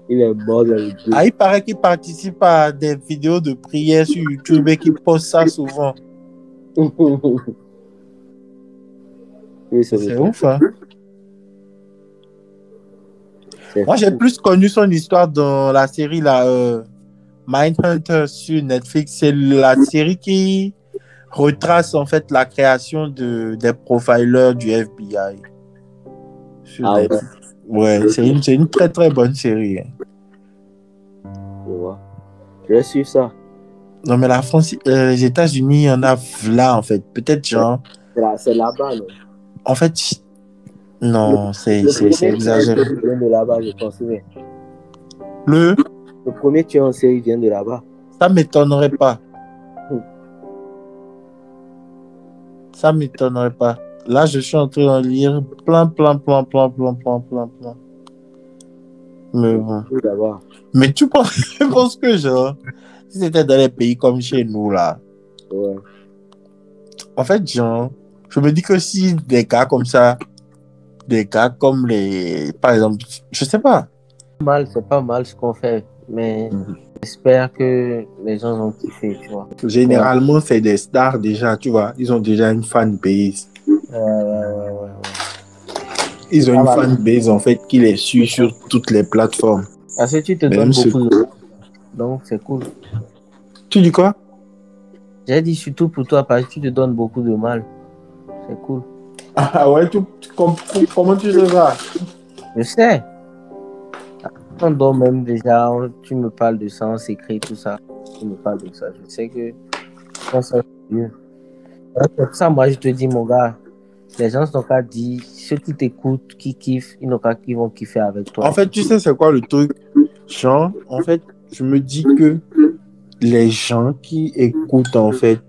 [SPEAKER 2] il est mort dans le.
[SPEAKER 1] Ah, il paraît qu'il participe à des vidéos de prière sur YouTube et qu'il poste ça souvent.
[SPEAKER 2] Oui, c'est
[SPEAKER 1] ouf, hein? Moi, j'ai plus connu son histoire dans la série là, euh, Mindhunter sur Netflix. C'est la série qui retrace en fait la création de, des profilers du FBI.
[SPEAKER 2] Ah ouais.
[SPEAKER 1] Netflix. Ouais, c'est une, c'est une très très bonne série. hein.
[SPEAKER 2] Je vois. Je vais suivre ça.
[SPEAKER 1] Non, mais la France, euh, les États-Unis, il y en a là en fait. Peut-être genre,
[SPEAKER 2] C'est là- C'est là-bas, non?
[SPEAKER 1] En fait, non, c'est exagéré.
[SPEAKER 2] de là-bas, je pense.
[SPEAKER 1] Le,
[SPEAKER 2] Le premier tueur en série vient de là-bas.
[SPEAKER 1] ça m'étonnerait pas. Ça m'étonnerait pas. Là, je suis en train de lire plein, plein, plein, plein, plein, plein, plein, plein. Mais bon. Mais tu penses, tu penses que genre, si c'était dans les pays comme chez nous là,
[SPEAKER 2] Ouais.
[SPEAKER 1] en fait, genre, je me dis que si des gars comme ça, des gars comme les, par exemple, je sais pas,
[SPEAKER 2] Mal, c'est pas mal ce qu'on fait. Mais
[SPEAKER 1] Mhm.
[SPEAKER 2] j'espère que les gens ont kiffé, tu vois.
[SPEAKER 1] généralement c'est des stars déjà, tu vois, ils ont déjà une fanbase.
[SPEAKER 2] Ouais, ouais, ouais, ouais.
[SPEAKER 1] Ils ont
[SPEAKER 2] Ah
[SPEAKER 1] une
[SPEAKER 2] bah.
[SPEAKER 1] fanbase en fait qui les suit sur toutes les plateformes.
[SPEAKER 2] Parce que tu te
[SPEAKER 1] Même
[SPEAKER 2] donnes beaucoup de Donc, c'est cool.
[SPEAKER 1] Tu dis quoi?
[SPEAKER 2] J'ai dit surtout pour toi parce que tu te donnes beaucoup de mal. C'est cool.
[SPEAKER 1] Ah ouais, tu, com- comment tu sais ça
[SPEAKER 2] Je sais. On dort même déjà, on- tu me parles de ça, on s'écrit tout ça. Tu me parles de ça. Je sais que ça, ça, c'est mieux. Pour ça, moi, je te dis, mon gars, les gens n'ont qu'à dire, ceux qui t'écoutent, qui kiffent, ils n'ont qu'à qu'ils vont kiffer avec toi.
[SPEAKER 1] En fait, tu sais c'est quoi le truc? Genre, en fait, je me dis que les gens qui écoutent en fait,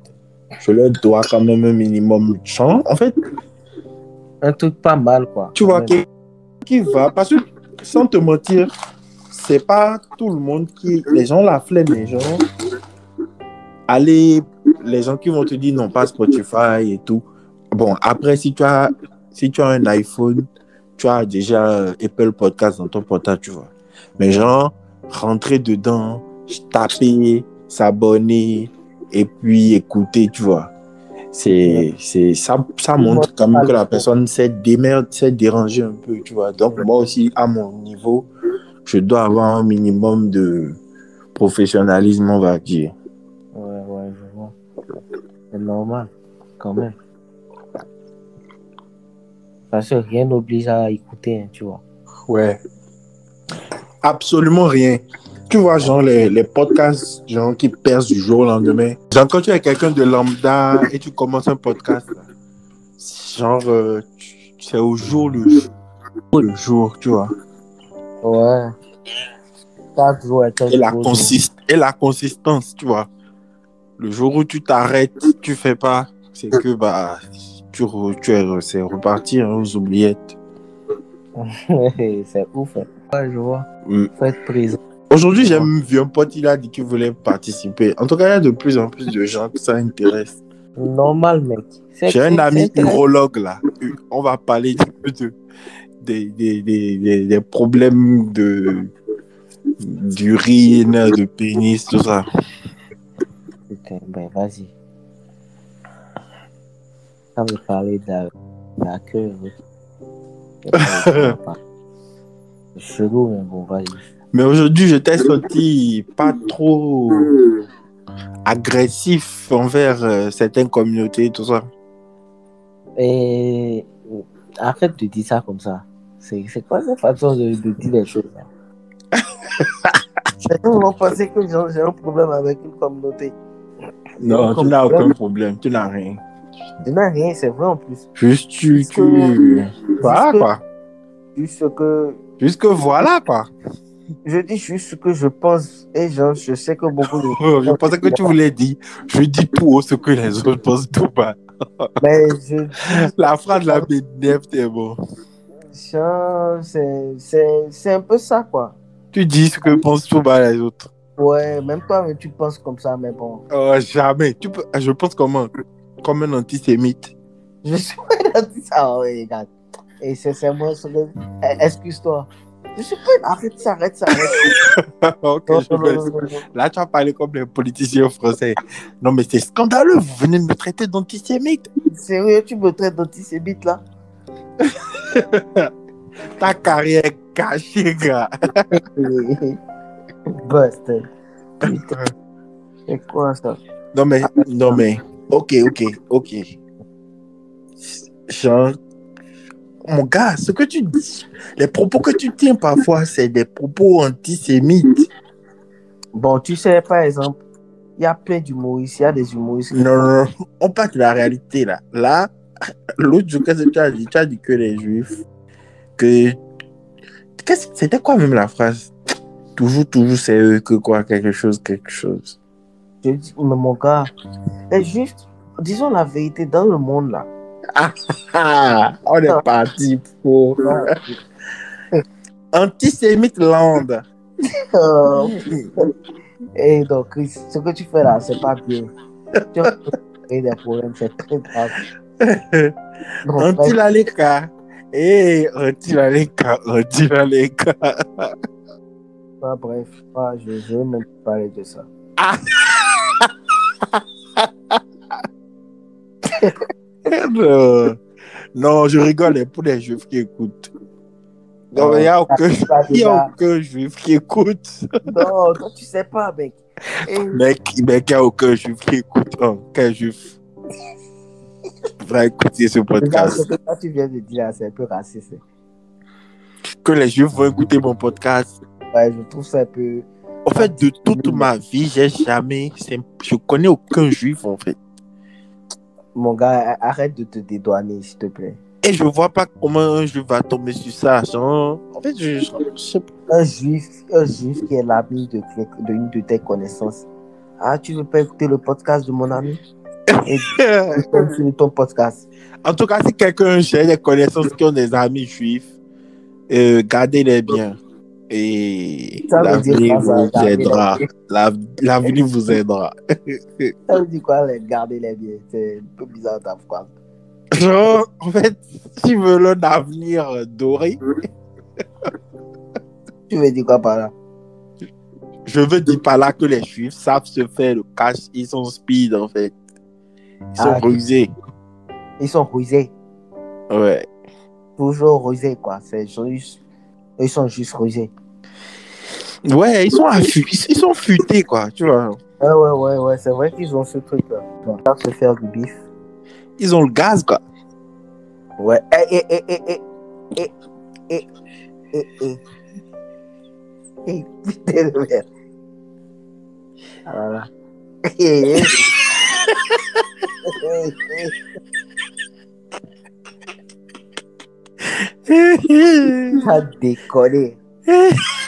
[SPEAKER 1] je leur dois quand même un minimum de chance. En fait,
[SPEAKER 2] un truc pas mal, quoi.
[SPEAKER 1] tu vois, qui, qui va. Parce que, sans te mentir, c'est pas tout le monde qui. Les gens la flemme, les gens. Allez, les gens qui vont te dire non, pas Spotify et tout. Bon, après, si tu as, si tu as un iPhone, tu as déjà Apple Podcast dans ton portable, tu vois. Mais genre, rentrer dedans, taper, s'abonner et puis écouter, tu vois. C'est, c'est, ça, ça montre quand même que la personne s'est démerde, s'est dérangée un peu, tu vois. Donc, moi aussi, à mon niveau, je dois avoir un minimum de professionnalisme, on va dire.
[SPEAKER 2] Ouais, ouais, je vois. C'est normal, quand même. Parce que rien n'oblige à écouter, hein, tu vois.
[SPEAKER 1] Ouais. Absolument rien. Tu vois, genre, les, les podcasts, genre, qui percent du jour au lendemain. Genre, quand tu es quelqu'un de lambda et tu commences un podcast, genre, euh, c'est au jour le jour, le jour, tu vois.
[SPEAKER 2] Ouais.
[SPEAKER 1] Et la, consist et la consistance, tu vois. Le jour où tu t'arrêtes, tu fais pas, c'est que, bah, tu, re- tu es, c'est reparti hein, aux oubliettes.
[SPEAKER 2] c'est ouf. hein. Ouais, je vois.
[SPEAKER 1] Mm.
[SPEAKER 2] Faut être présent.
[SPEAKER 1] Aujourd'hui, j'ai même vu un pote, il a dit qu'il voulait participer. En tout cas, il y a de plus en plus de gens que ça intéresse.
[SPEAKER 2] Normal, mec.
[SPEAKER 1] J'ai un ami urologue là. On va parler de, de- des, des, des, des, problèmes de d'urine, de pénis, tout ça.
[SPEAKER 2] Putain, ben vas-y. Ça veut parler de la, de la queue. C'est chelou, mais bon, vas-y.
[SPEAKER 1] Mais aujourd'hui, je t'ai sorti pas trop agressif envers euh, certaines communautés, tout ça.
[SPEAKER 2] Et arrête de dire ça comme ça. C'est quoi cette façon de, de dire les choses Les gens vont penser que j'ai un problème avec une communauté.
[SPEAKER 1] Non, tu n'as aucun problème, tu n'as rien.
[SPEAKER 2] Je n'ai rien, c'est vrai en plus.
[SPEAKER 1] Juste tu,
[SPEAKER 2] Juste
[SPEAKER 1] tu...
[SPEAKER 2] que-
[SPEAKER 1] Voilà
[SPEAKER 2] juste
[SPEAKER 1] quoi.
[SPEAKER 2] Juste que
[SPEAKER 1] Juste que voilà quoi.
[SPEAKER 2] Je dis juste ce que je pense. Et genre, je sais que beaucoup de
[SPEAKER 1] Oh, Je pensais que tu voulais dire, je dis tout haut ce que les autres pensent tout bas.
[SPEAKER 2] Mais je
[SPEAKER 1] La phrase la m'énerve, c'est bon.
[SPEAKER 2] c'est c'est- c'est un peu ça quoi.
[SPEAKER 1] Tu dis ce que pensent tout bas les autres.
[SPEAKER 2] Ouais, même toi, tu penses comme ça, mais bon.
[SPEAKER 1] Oh, jamais. Tu peux... Je pense comment Comme un antisémite.
[SPEAKER 2] Je suis dit ça, oh, regarde. Et sincèrement, ce que- eh, excuse-toi. Je suis pas. Arrête ça, arrête ça, arrête
[SPEAKER 1] Ok,
[SPEAKER 2] ça.
[SPEAKER 1] je
[SPEAKER 2] Non, non.
[SPEAKER 1] Là, tu as parlé comme les politiciens français. Non, mais c'est scandaleux. Vous venez de me traiter d'antisémite.
[SPEAKER 2] Sérieux, tu me traites d'antisémite là
[SPEAKER 1] Ta carrière est cachée, gars.
[SPEAKER 2] Bust. Putain. C'est quoi ça?
[SPEAKER 1] Non, mais, non, mais, ok, ok, ok. Genre, mon gars, ce que tu dis, les propos que tu tiens parfois, c'est des propos antisémites.
[SPEAKER 2] Bon, tu sais, par exemple, il y a plein d'humoristes, il y a des humoristes.
[SPEAKER 1] Non, non, non, on parle de la réalité, là. Là, l'autre jour, qu'est-ce que tu as dit? Tu as dit que les juifs, que. Qu'est-ce- C'était quoi même la phrase? Toujours, toujours, c'est eux que quoi, quelque chose, quelque chose.
[SPEAKER 2] Je dis, mais mon gars, les juifs, disons la vérité, dans le monde là.
[SPEAKER 1] Ah, on est parti pour. Antisémite land.
[SPEAKER 2] Euh, Et donc, Chris, ce que tu fais là, c'est pas bien. Tu as créé des problèmes, c'est très grave.
[SPEAKER 1] Antilaleka. Eh, antilaleka, antilaleka.
[SPEAKER 2] bref, je vais même pas parler de ça.
[SPEAKER 1] Non. Non, je rigole hein, pour les juifs qui écoutent. Non, mais il n'y a aucun.
[SPEAKER 2] Déjà,
[SPEAKER 1] a aucun juif qui écoute.
[SPEAKER 2] Non, toi, tu sais pas, mec. Et
[SPEAKER 1] Mec, mec, il n'y a aucun juif qui écoute. Oh, quel juif va écouter ce podcast.
[SPEAKER 2] ce que toi, tu viens de dire, c'est un peu raciste.
[SPEAKER 1] Que les juifs vont écouter mon podcast.
[SPEAKER 2] Ouais, je trouve ça un peu.
[SPEAKER 1] En fait, de toute ma vie, j'ai jamais. Je connais aucun juif, en fait.
[SPEAKER 2] Mon gars, arrête de te dédouaner, s'il te plaît.
[SPEAKER 1] Et je vois pas comment un juif va tomber sur ça. Genre, en fait, je, je, je sais pas.
[SPEAKER 2] Un juif, un juif qui est l'ami de, de une de tes connaissances. Ah, tu veux pas écouter le podcast de mon ami? Et sur ton podcast.
[SPEAKER 1] En tout cas, si quelqu'un j'ai des connaissances qui ont des amis juifs, euh, gardez-les bien. Et
[SPEAKER 2] Ça veut dire
[SPEAKER 1] l'avenir vous aidera. L'avenir vous aidera.
[SPEAKER 2] Ça veut dire quoi, les garder les biens? C'est un peu bizarre ta phrase.
[SPEAKER 1] Genre, en fait, si vous voulez un avenir doré,
[SPEAKER 2] Tu veux dire quoi par là?
[SPEAKER 1] je veux dire par là que les juifs savent se faire le cash. Ils sont speed, en fait. Ils sont
[SPEAKER 2] Ah,
[SPEAKER 1] rusés.
[SPEAKER 2] Ils sont rusés.
[SPEAKER 1] Ouais.
[SPEAKER 2] Toujours rusés, quoi. C'est juste... Ils sont juste rusés.
[SPEAKER 1] Ouais, ils sont, affu- ils sont futés, quoi. Tu vois.
[SPEAKER 2] Ouais, ouais, ouais, ouais. C'est vrai qu'ils ont ce truc-là. Ils se faire du bif.
[SPEAKER 1] Ils ont le gaz, quoi.
[SPEAKER 2] Ouais. Eh, eh, eh, eh, eh, eh, eh, eh, eh. Eh, putain de merde. Voilà. Eh, eh. Eh, eh.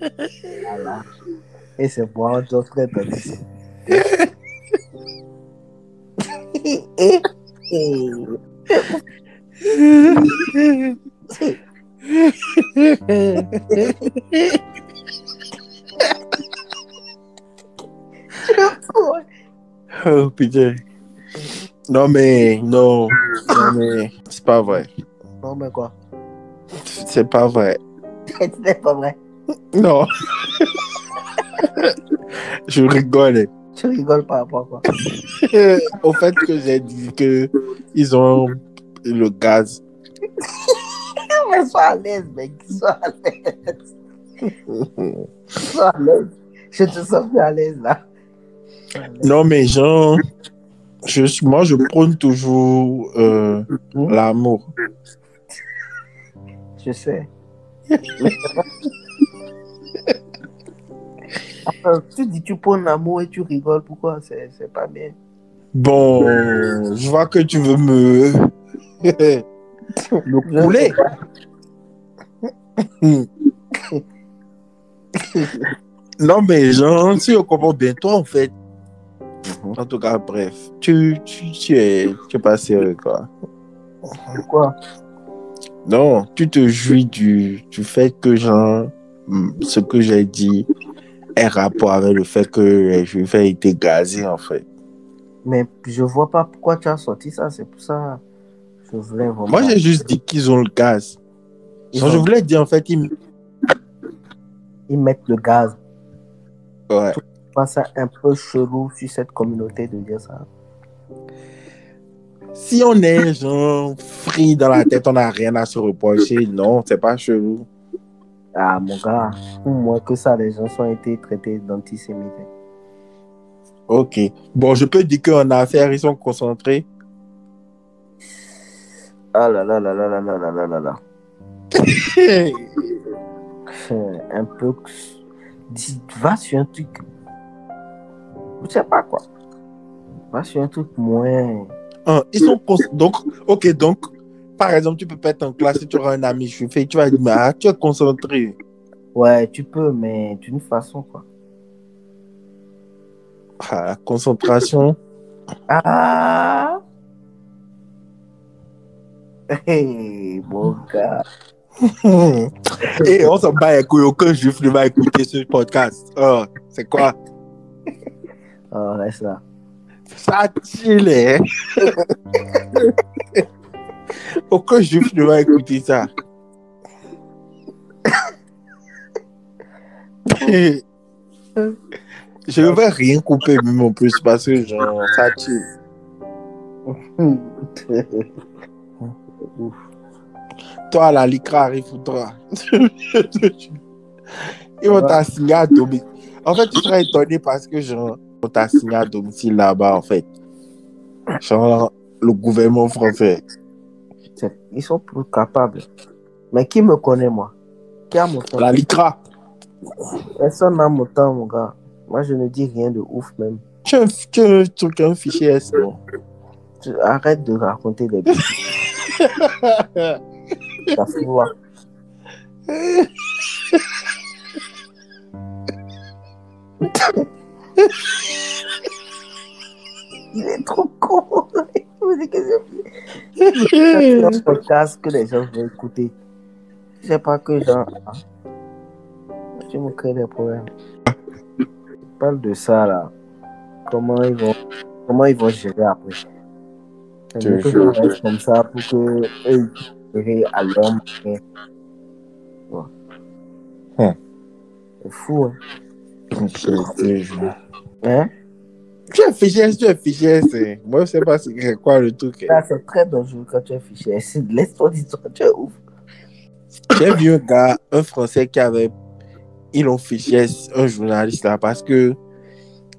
[SPEAKER 2] Voilà. Et c'est moi. Eh, eh, eh.
[SPEAKER 1] Oh putain. Non mais non, non mais c'est pas vrai.
[SPEAKER 2] Non, mais quoi?
[SPEAKER 1] C'est pas vrai.
[SPEAKER 2] C'est pas vrai.
[SPEAKER 1] Non. Je rigole.
[SPEAKER 2] Tu rigoles par rapport à quoi?
[SPEAKER 1] Au fait que j'ai dit que ils ont le gaz.
[SPEAKER 2] Mais sois à l'aise, mec. Sois à l'aise. Sois à l'aise. Je te sens plus à l'aise là.
[SPEAKER 1] Non mais genre, je moi je prône toujours euh, l'amour.
[SPEAKER 2] Je sais. Tu dis tu prends l'amour et tu rigoles, pourquoi? C'est c'est pas bien.
[SPEAKER 1] Bon, je vois que tu veux me me couler. Non, mais genre, si on comprend bien, toi, en fait, en tout cas, bref, tu, tu, tu es, tu es pas sérieux, quoi.
[SPEAKER 2] Pourquoi?
[SPEAKER 1] Non, tu te jouis du, du fait que, genre, hmm, ce que j'ai dit est rapport avec le fait que les juifs aient été gazés, en fait.
[SPEAKER 2] Mais je vois pas pourquoi tu as sorti ça. C'est pour ça je voulais vraiment.
[SPEAKER 1] Moi, j'ai juste dit qu'ils ont le gaz.
[SPEAKER 2] Ils
[SPEAKER 1] Donc,
[SPEAKER 2] ont-
[SPEAKER 1] Je voulais dire, en fait, ils...
[SPEAKER 2] Ils mettent le gaz.
[SPEAKER 1] Ouais.
[SPEAKER 2] Je pense ça un peu chelou sur cette communauté de dire ça.
[SPEAKER 1] Si on est genre free dans la tête, on n'a rien à se reprocher. Non, c'est pas chelou.
[SPEAKER 2] Ah, mon gars, pour moi que ça, les gens ont été traités d'antisémites.
[SPEAKER 1] Ok. Bon, je peux dire qu'en affaires, ils sont concentrés.
[SPEAKER 2] Ah là là là là là là là là là là. Un peu. Va sur un truc. Je sais pas quoi. Va sur un truc moins.
[SPEAKER 1] Ils sont donc, ok, donc, par exemple, tu peux pas être en classe et tu auras un ami chauffé, tu vas dire, mais ah, tu es concentré.
[SPEAKER 2] Ouais, tu peux, mais d'une façon, quoi.
[SPEAKER 1] Ah, concentration.
[SPEAKER 2] Ah! Hey, mon gars.
[SPEAKER 1] Et on s'en bat les couilles, aucun juif ne va écouter ce podcast. Oh, c'est quoi?
[SPEAKER 2] Oh, reste là.
[SPEAKER 1] Ça hein? aucun juif ne va écouter ça. Je ne vais rien couper même en plus parce que genre, ça chill. Toi, la licra arrive ou toi. Ils vont t'assigner à domicile. En fait, tu seras étonné parce que genre, on t'a assigné à domicile là-bas, en fait. Genre, le gouvernement français.
[SPEAKER 2] Ils sont plus capables. Mais qui me connaît, moi? Qui a mon temps?
[SPEAKER 1] La licra.
[SPEAKER 2] Personne n'a mon temps, mon gars. Moi, je ne dis rien de ouf, même.
[SPEAKER 1] Tu as un, truc, un fichier S,
[SPEAKER 2] Arrête de raconter des bêtises. Ça voir. Il est trop con. C'est- c'est un podcast que les gens vont écouter. Je sais pas que genre. ah, Tu me crées des problèmes. Je parle de ça là. Comment ils vont, comment ils vont gérer après? C'est
[SPEAKER 1] Je
[SPEAKER 2] comme ça pour que eux gérer à leur manière. Ouais.
[SPEAKER 1] Hmm.
[SPEAKER 2] C'est fou, hein. Hein?
[SPEAKER 1] Tu as fichier S, tu as fichier S. hein. Moi, je sais pas c'est quoi le truc. hein.
[SPEAKER 2] C'est très dangereux quand tu es fichier. Laisse-toi dire, tu es ouf.
[SPEAKER 1] J'ai vu un gars, un Français qui avait. Ils l'ont fiché, un journaliste là, parce que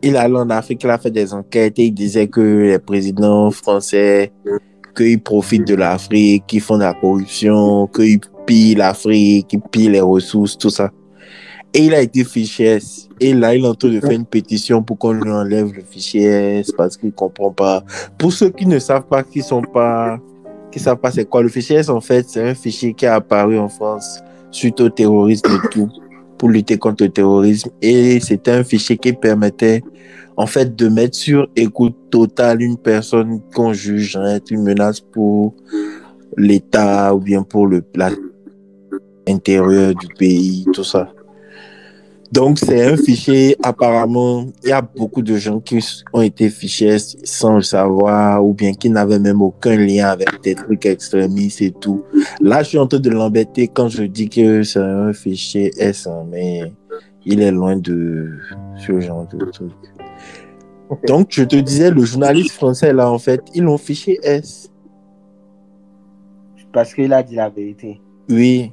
[SPEAKER 1] il allait en Afrique, il a fait des enquêtes et il disait que les présidents français, qu'ils profitent de l'Afrique, qu'ils font de la corruption, qu'ils pillent l'Afrique, qu'ils pillent les ressources, tout ça. Et il a été fiché S. Et là, il est en train de faire une pétition pour qu'on lui enlève le fichier S parce qu'il comprend pas. Pour ceux qui ne savent pas, qui sont savent pas c'est quoi le fichier S en fait c'est un fichier qui est apparu en France suite au terrorisme et tout pour lutter contre le terrorisme et c'était un fichier qui permettait en fait de mettre sur écoute totale une personne qu'on juge être une menace pour l'État ou bien pour le plat intérieur du pays tout ça donc c'est un fichier apparemment il y a beaucoup de gens qui ont été fichés sans le savoir ou bien qui n'avaient même aucun lien avec des trucs extrémistes et tout. Là, je suis en train de l'embêter quand je dis que c'est un fichier S, hein, mais il est loin de ce genre de truc. Donc, je te disais, le journaliste français, là, en fait, ils l'ont fiché S.
[SPEAKER 2] Parce qu'il a dit la vérité.
[SPEAKER 1] Oui,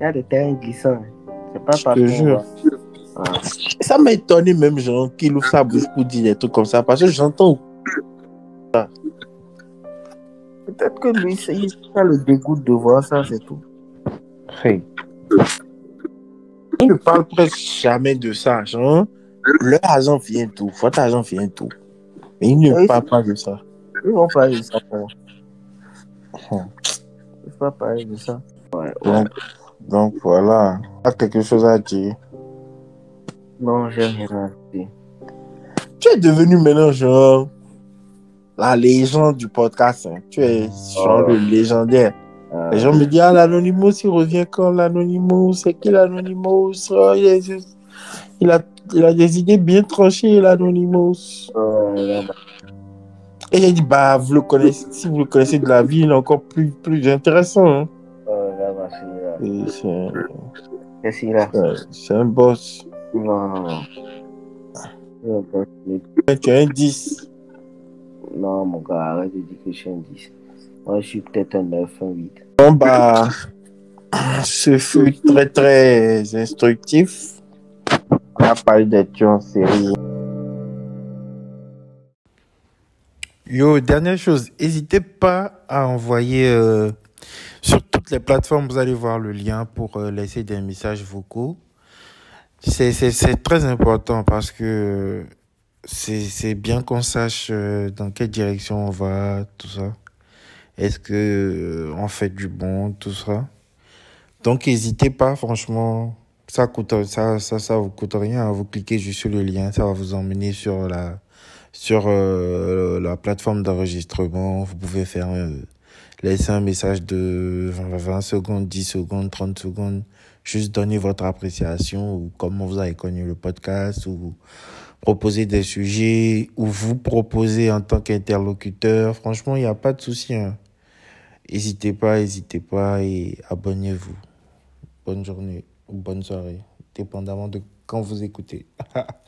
[SPEAKER 2] Il y a des terrains glissants. hein. C'est pas
[SPEAKER 1] Je te
[SPEAKER 2] partout.
[SPEAKER 1] jure.
[SPEAKER 2] on va-
[SPEAKER 1] ça m'a étonné même, genre, qu'il ouvre sa bouche pour dire des trucs comme ça, parce que j'entends
[SPEAKER 2] Peut-être que lui, c'est- il a le dégoût de voir ça, c'est tout.
[SPEAKER 1] Hey. On ne parle presque jamais de ça. Genre, leur argent vient tout. Votre argent vient tout. Mais ils ne
[SPEAKER 2] Oui.
[SPEAKER 1] parlent pas de ça.
[SPEAKER 2] Ils vont parler de ça pour moi.
[SPEAKER 1] Hmm.
[SPEAKER 2] Ils vont pas parler de ça. Ouais, ouais.
[SPEAKER 1] Donc, donc voilà. Tu as quelque chose à dire.
[SPEAKER 2] Non, j'ai rien.
[SPEAKER 1] Tu es devenu maintenant, genre, la légende du podcast. hein. Tu es genre
[SPEAKER 2] Oh.
[SPEAKER 1] le légendaire.
[SPEAKER 2] Euh,
[SPEAKER 1] Les gens me disent, ah, l'Anonymous, il revient quand l'Anonymous C'est qui l'Anonymous Oh, il, est- il a il a des idées bien tranchées, l'Anonymous.
[SPEAKER 2] Euh,
[SPEAKER 1] Et a dit, bah, vous le connaissez, si vous le connaissez de la vie, il est encore plus, plus intéressant. Hein.
[SPEAKER 2] euh, là, bah, c'est,
[SPEAKER 1] un,
[SPEAKER 2] Qu'est-ce qu'il a
[SPEAKER 1] ouais, c'est un boss.
[SPEAKER 2] Non, non,
[SPEAKER 1] Tu es un 10.
[SPEAKER 2] Non, mon gars, arrête de dire que je suis un 10. Moi, je suis peut-être un 9, un 8.
[SPEAKER 1] Bon, bah, ce fut très, très instructif. On a parlé des tueurs en série. Yo, dernière chose, n'hésitez pas à envoyer euh, sur toutes les plateformes, vous allez voir le lien pour euh, laisser des messages vocaux. C'est, très important parce que c'est, bien qu'on sache euh, dans quelle direction on va, tout ça. Est-ce que euh, on fait du bon, tout ça. Donc n'hésitez pas, franchement, ça coûte ça ça ça vous coûte rien, vous cliquez juste sur le lien, ça va vous emmener sur la sur la plateforme d'enregistrement, vous pouvez faire euh, laisser un message de 20, 20 secondes, 10 secondes, 30 secondes, juste donner votre appréciation ou comment vous avez connu le podcast ou proposer des sujets ou vous proposer en tant qu'interlocuteur. Franchement, il n'y a pas de souci. Hein. N'hésitez pas, n'hésitez pas et abonnez-vous. Bonne journée ou bonne soirée, dépendamment de quand vous écoutez.